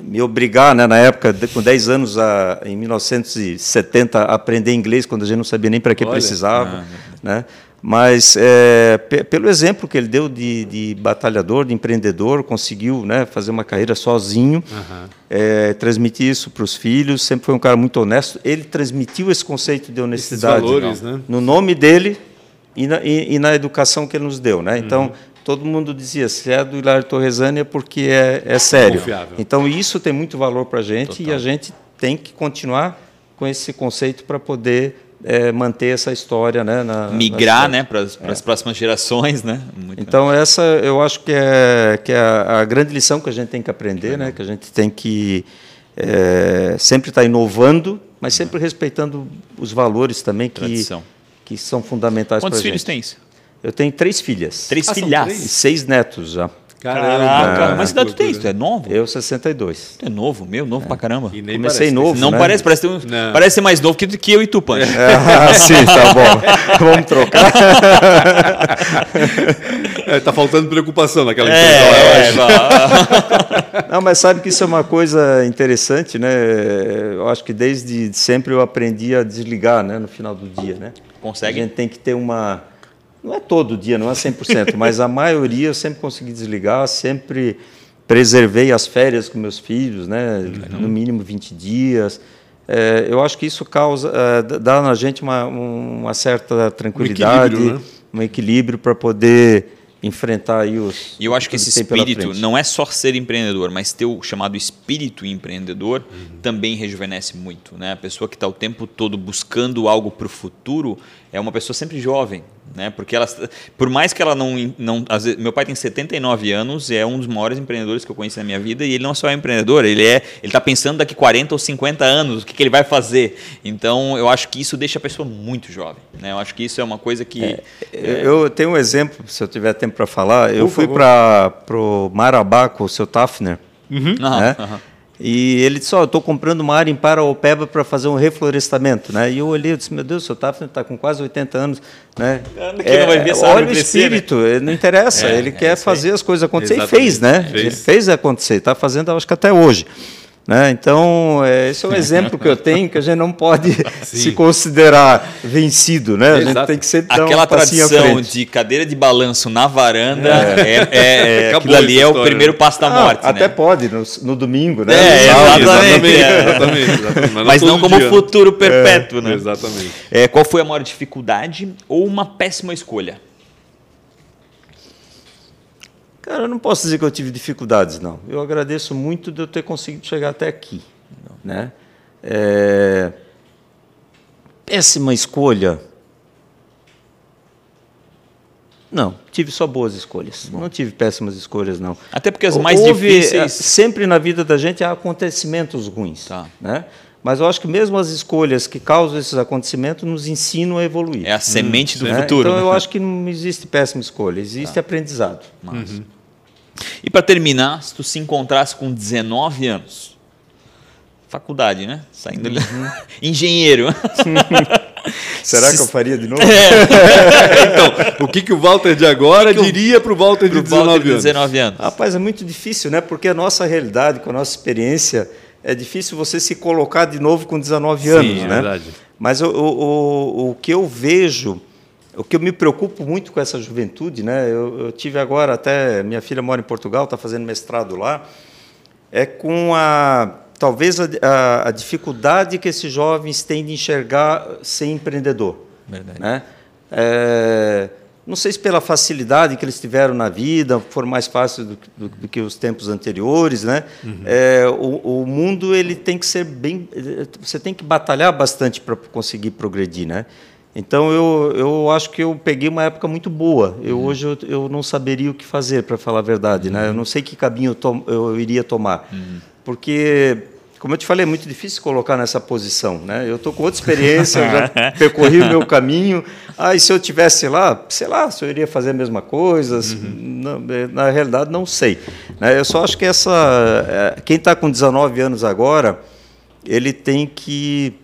me obrigar, né, na época, com 10 anos, a, em 1970, a aprender inglês, quando a gente não sabia nem para que Olha. precisava. né? Mas é, pelo exemplo que ele deu de, de, batalhador, de empreendedor, conseguiu né, fazer uma carreira sozinho, uhum. é, transmitir isso para os filhos. Sempre foi um cara muito honesto. Ele transmitiu esse conceito de honestidade valores, né? no nome dele e na, e, e na, educação que ele nos deu. Né? Então, uhum. Todo mundo dizia: se é do Hilário Torresani é porque é, é sério. Confiável. Então, isso tem muito valor para a gente Total. e a gente tem que continuar com esse conceito para poder é, manter essa história, né? Na, Migrar, né, para as é. próximas gerações, né? Muito então essa eu acho que é que é a, a, grande lição que a gente tem que aprender, né? Que a gente tem que é, sempre estar tá inovando, mas sempre uhum. respeitando os valores também que que são fundamentais para a gente. Quantos filhos tens? Eu tenho três filhas. Três ah, filhas. E seis netos já. Caraca, mas que idade tu tem? Tu é novo? Eu, 62. Tu é novo, meu, novo é. pra caramba. E nem Comecei parece, novo. Não né? parece, parece, um, parece ser mais novo que, que eu e tu, Pancho. Ah, sim, tá bom. Vamos trocar. É, tá faltando preocupação naquela é, empresa é, Não, mas sabe que isso é uma coisa interessante, né? Eu acho que desde sempre eu aprendi a desligar, né, no final do dia, né? Consegue? A gente tem que ter uma não é todo dia, não é 100%, mas a maioria eu sempre consegui desligar, sempre preservei as férias com meus filhos, né? no mínimo 20 dias. É, eu acho que isso causa, é, dá na gente uma, uma certa tranquilidade, um equilíbrio, né? um equilíbrio para poder enfrentar aí os. E eu acho que esse espírito não é só ser empreendedor, mas ter o chamado espírito empreendedor uhum. também rejuvenesce muito. Né? A pessoa que está o tempo todo buscando algo para o futuro é uma pessoa sempre jovem, né? Porque ela, por mais que ela não, não vezes, meu pai tem 79 anos, é um dos maiores empreendedores que eu conheci na minha vida e ele não só é empreendedor, ele é, ele está pensando daqui 40 ou 50 anos o que, que, ele vai fazer. Então, eu acho que isso deixa a pessoa muito jovem, né? Eu acho que isso é uma coisa que é, é... eu tenho um exemplo, se eu tiver tempo para falar. Eu fui para o Marabá com o seu Tafner, uhum. né? Uhum. E ele disse, ó, oh, eu estou comprando uma área em Paraopeba para fazer um reflorestamento, né? E eu olhei e disse, meu Deus, o seu Tafner está com quase 80 anos, né? É, olha o né? espírito, né? não interessa, é, ele é, quer fazer as coisas acontecer e fez, né? Fez. Ele fez acontecer, está fazendo, acho que até hoje. Né? Então, é, esse é um exemplo que eu tenho que a gente não pode se considerar vencido. Né? A gente tem que sempre dar Aquela tradição de cadeira de balanço na varanda, é. é, é, é aquilo ali é o primeiro passo da ah, morte. Até né? pode, no, no, domingo. Né? É, exatamente. exatamente, exatamente, exatamente. Mas, Mas não como dia, futuro perpétuo. Né? Exatamente. qual foi a maior dificuldade ou uma péssima escolha? Cara, eu não posso dizer que eu tive dificuldades, não. Eu agradeço muito de eu ter conseguido chegar até aqui. Né? É... Péssima escolha. Não, tive só boas escolhas. Bom. Não tive péssimas escolhas, não. Até porque as mais Houve, difíceis. É, sempre na vida da gente há acontecimentos ruins. Tá. Né? Mas eu acho que mesmo as escolhas que causam esses acontecimentos nos ensinam a evoluir. É a semente do né? futuro. Então eu acho que não existe péssima escolha, existe tá. aprendizado. Mas... Uhum. E para terminar, se tu se encontrasse com 19 anos, faculdade, né? Saindo ali. Uhum. Engenheiro. Será que eu faria de novo? É. então, o que, que o Walter de agora que diria para o Walter de 19 Walter anos? 19 anos? Rapaz, é muito difícil, né? Porque a nossa realidade, com a nossa experiência, é difícil você se colocar de novo com 19 Sim, anos, é né? Verdade. Mas o, o, o, o que eu vejo o que eu me preocupo muito com essa juventude, né? Eu, eu tive agora até minha filha mora em Portugal, está fazendo mestrado lá, é com a talvez a, a, a, dificuldade que esses jovens têm de enxergar ser empreendedor, Verdade. né? É, não sei se pela facilidade que eles tiveram na vida, for mais fácil do, do, do que os tempos anteriores, né? Uhum. É, o, o, mundo ele tem que ser bem, você tem que batalhar bastante para conseguir progredir, né? Então eu, eu acho que eu peguei uma época muito boa. Eu uhum. hoje eu, eu, não saberia o que fazer para falar a verdade, uhum. né? Eu não sei que caminho eu, eu iria tomar, uhum. porque como eu te falei é muito difícil colocar nessa posição, né? Eu estou com outra experiência, eu já percorri o meu caminho. Ah, e se eu tivesse lá, sei lá, se eu iria fazer a mesma coisa? Uhum. Na, na, realidade não sei. Né? Eu só acho que essa é, quem está com 19 anos agora, ele tem que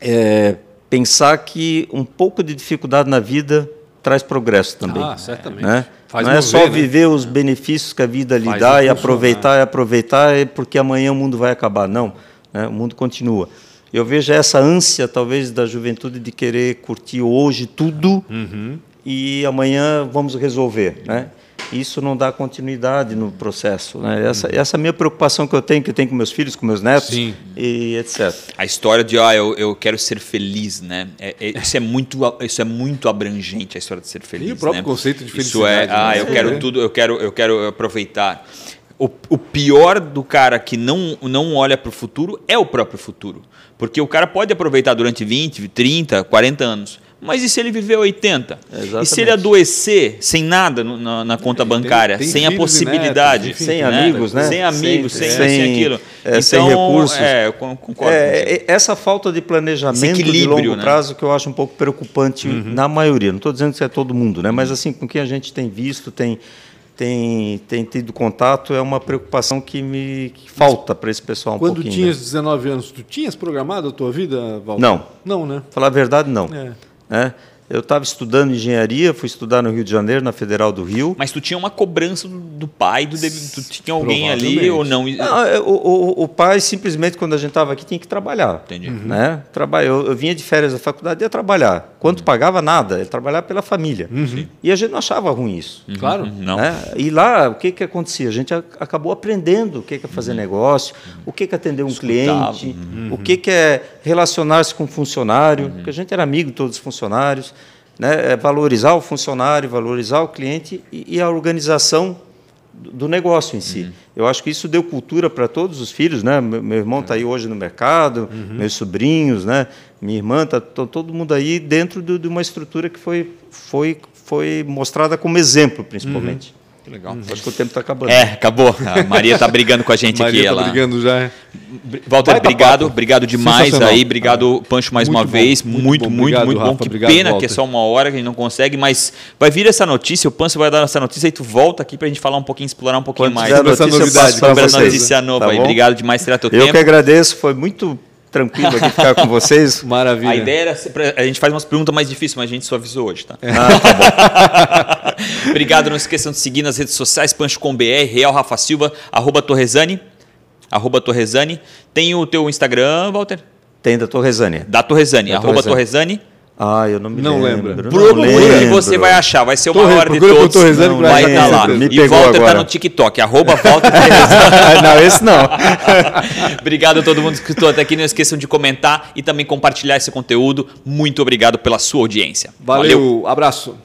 é, pensar que um pouco de dificuldade na vida traz progresso também. Ah, certamente. Né? Não mover, é só né? viver os benefícios que a vida lhe Faz dá e aproveitar e aproveitar porque amanhã o mundo vai acabar. Não, né? o mundo continua. eu vejo essa ânsia, talvez, da juventude de querer curtir hoje tudo Uhum. e amanhã vamos resolver, né? Isso não dá continuidade no processo, né? Essa, essa é a minha preocupação que eu tenho, que eu tenho com meus filhos, com meus netos Sim. e etc. A história de, ah, eu, eu quero ser feliz, né? É- é- isso, é muito, isso é muito abrangente, a história de ser feliz. E o próprio né? conceito de Isso é, felicidade, ah, né? eu Sim. quero É. tudo, eu quero, eu quero aproveitar. O, o pior do cara que não, não olha para o futuro é o próprio futuro. Porque o cara pode aproveitar durante 20, 30, 40 anos. Mas e se ele viver 80? E se ele Exatamente. adoecer sem nada no- na, na conta bancária, tem sem a possibilidade? netos, enfim, Sem amigos, né? Sem amigos, sem, Sem- sem, aquilo. é, sem Então, recursos. É, concordo. É, é, essa falta de planejamento de longo né? prazo que eu acho um pouco preocupante na maioria. Não estou dizendo que é todo mundo, né? mas assim, com quem a gente tem visto, tem, tem, tem tido contato, é uma preocupação que me que falta para esse pessoal um Quando pouquinho. tinhas né? 19 anos, tu tinhas programado a tua vida, Walter? Não. Não, né? Falar a verdade, não. É. Né? Eu estava estudando engenharia, fui estudar no Rio de Janeiro, na Federal do Rio. Mas tu tinha uma cobrança do, pai, do tu tinha alguém ali ou não? Não, o, o, o pai, simplesmente, quando a gente estava aqui, tinha que trabalhar. Entendi. Né? Traba- eu, eu vinha de férias da faculdade e ia trabalhar. Quanto pagava, nada. Ele trabalhava pela família. E a gente não achava ruim isso. Claro. Não. né? E lá, o que, que acontecia? A gente a- acabou aprendendo o que, que é fazer negócio, o que, que é atender um cliente, o que, que é relacionar-se com um funcionário, porque a gente era amigo de todos os funcionários, né? É valorizar o funcionário, valorizar o cliente e, e a organização do negócio em si. Eu acho que isso deu cultura para todos os filhos, né? Meu, meu irmão está aí hoje no mercado, meus sobrinhos, né? Minha irmã está todo mundo aí dentro do- de uma estrutura que foi foi foi mostrada como exemplo, principalmente. Que legal. Acho que o tempo está acabando. É, acabou. A Maria tá brigando com a gente Maria aqui. tá ela... brigando já. Walter, Baita obrigado, obrigado demais aí, obrigado Pancho mais Muito uma bom, vez, muito muito, bom. muito, Obrigado, muito bom. Rafa, Que obrigado, pena que é Walter. só uma hora que a gente não consegue, mas vai vir essa notícia, o Pancho vai dar essa notícia e tu volta aqui pra gente falar um pouquinho, explorar um pouquinho Quando mais sobre essa notícia, eu novidade passo pra sobre a vocês. notícia nova Tá aí. bom? Obrigado demais por tirar teu Eu tempo. que agradeço, foi muito tranquilo aqui ficar com vocês. Maravilha. A ideia era a gente faz umas perguntas mais difíceis, mas a gente suavizou hoje, tá? Obrigado, não esqueçam de seguir nas redes sociais, Pancho com BR, Real Rafa Silva, arroba Torresani, arroba Torresani. Tem o teu Instagram, Walter? Tem da Torresânia. Da Torresani, Da arroba Torresani. Torresani. Ah, eu não me Não lembro. não Procura que lembro. você vai achar, vai ser o Torre- maior de procura por todos. Que vai estar achar, lá. me e Walter tá agora. no TikTok, arroba Walter Torresani. não, esse não. Obrigado a todo mundo que escutou até aqui. Não esqueçam de comentar e também compartilhar esse conteúdo. Muito obrigado pela sua audiência. Valeu. Abraço.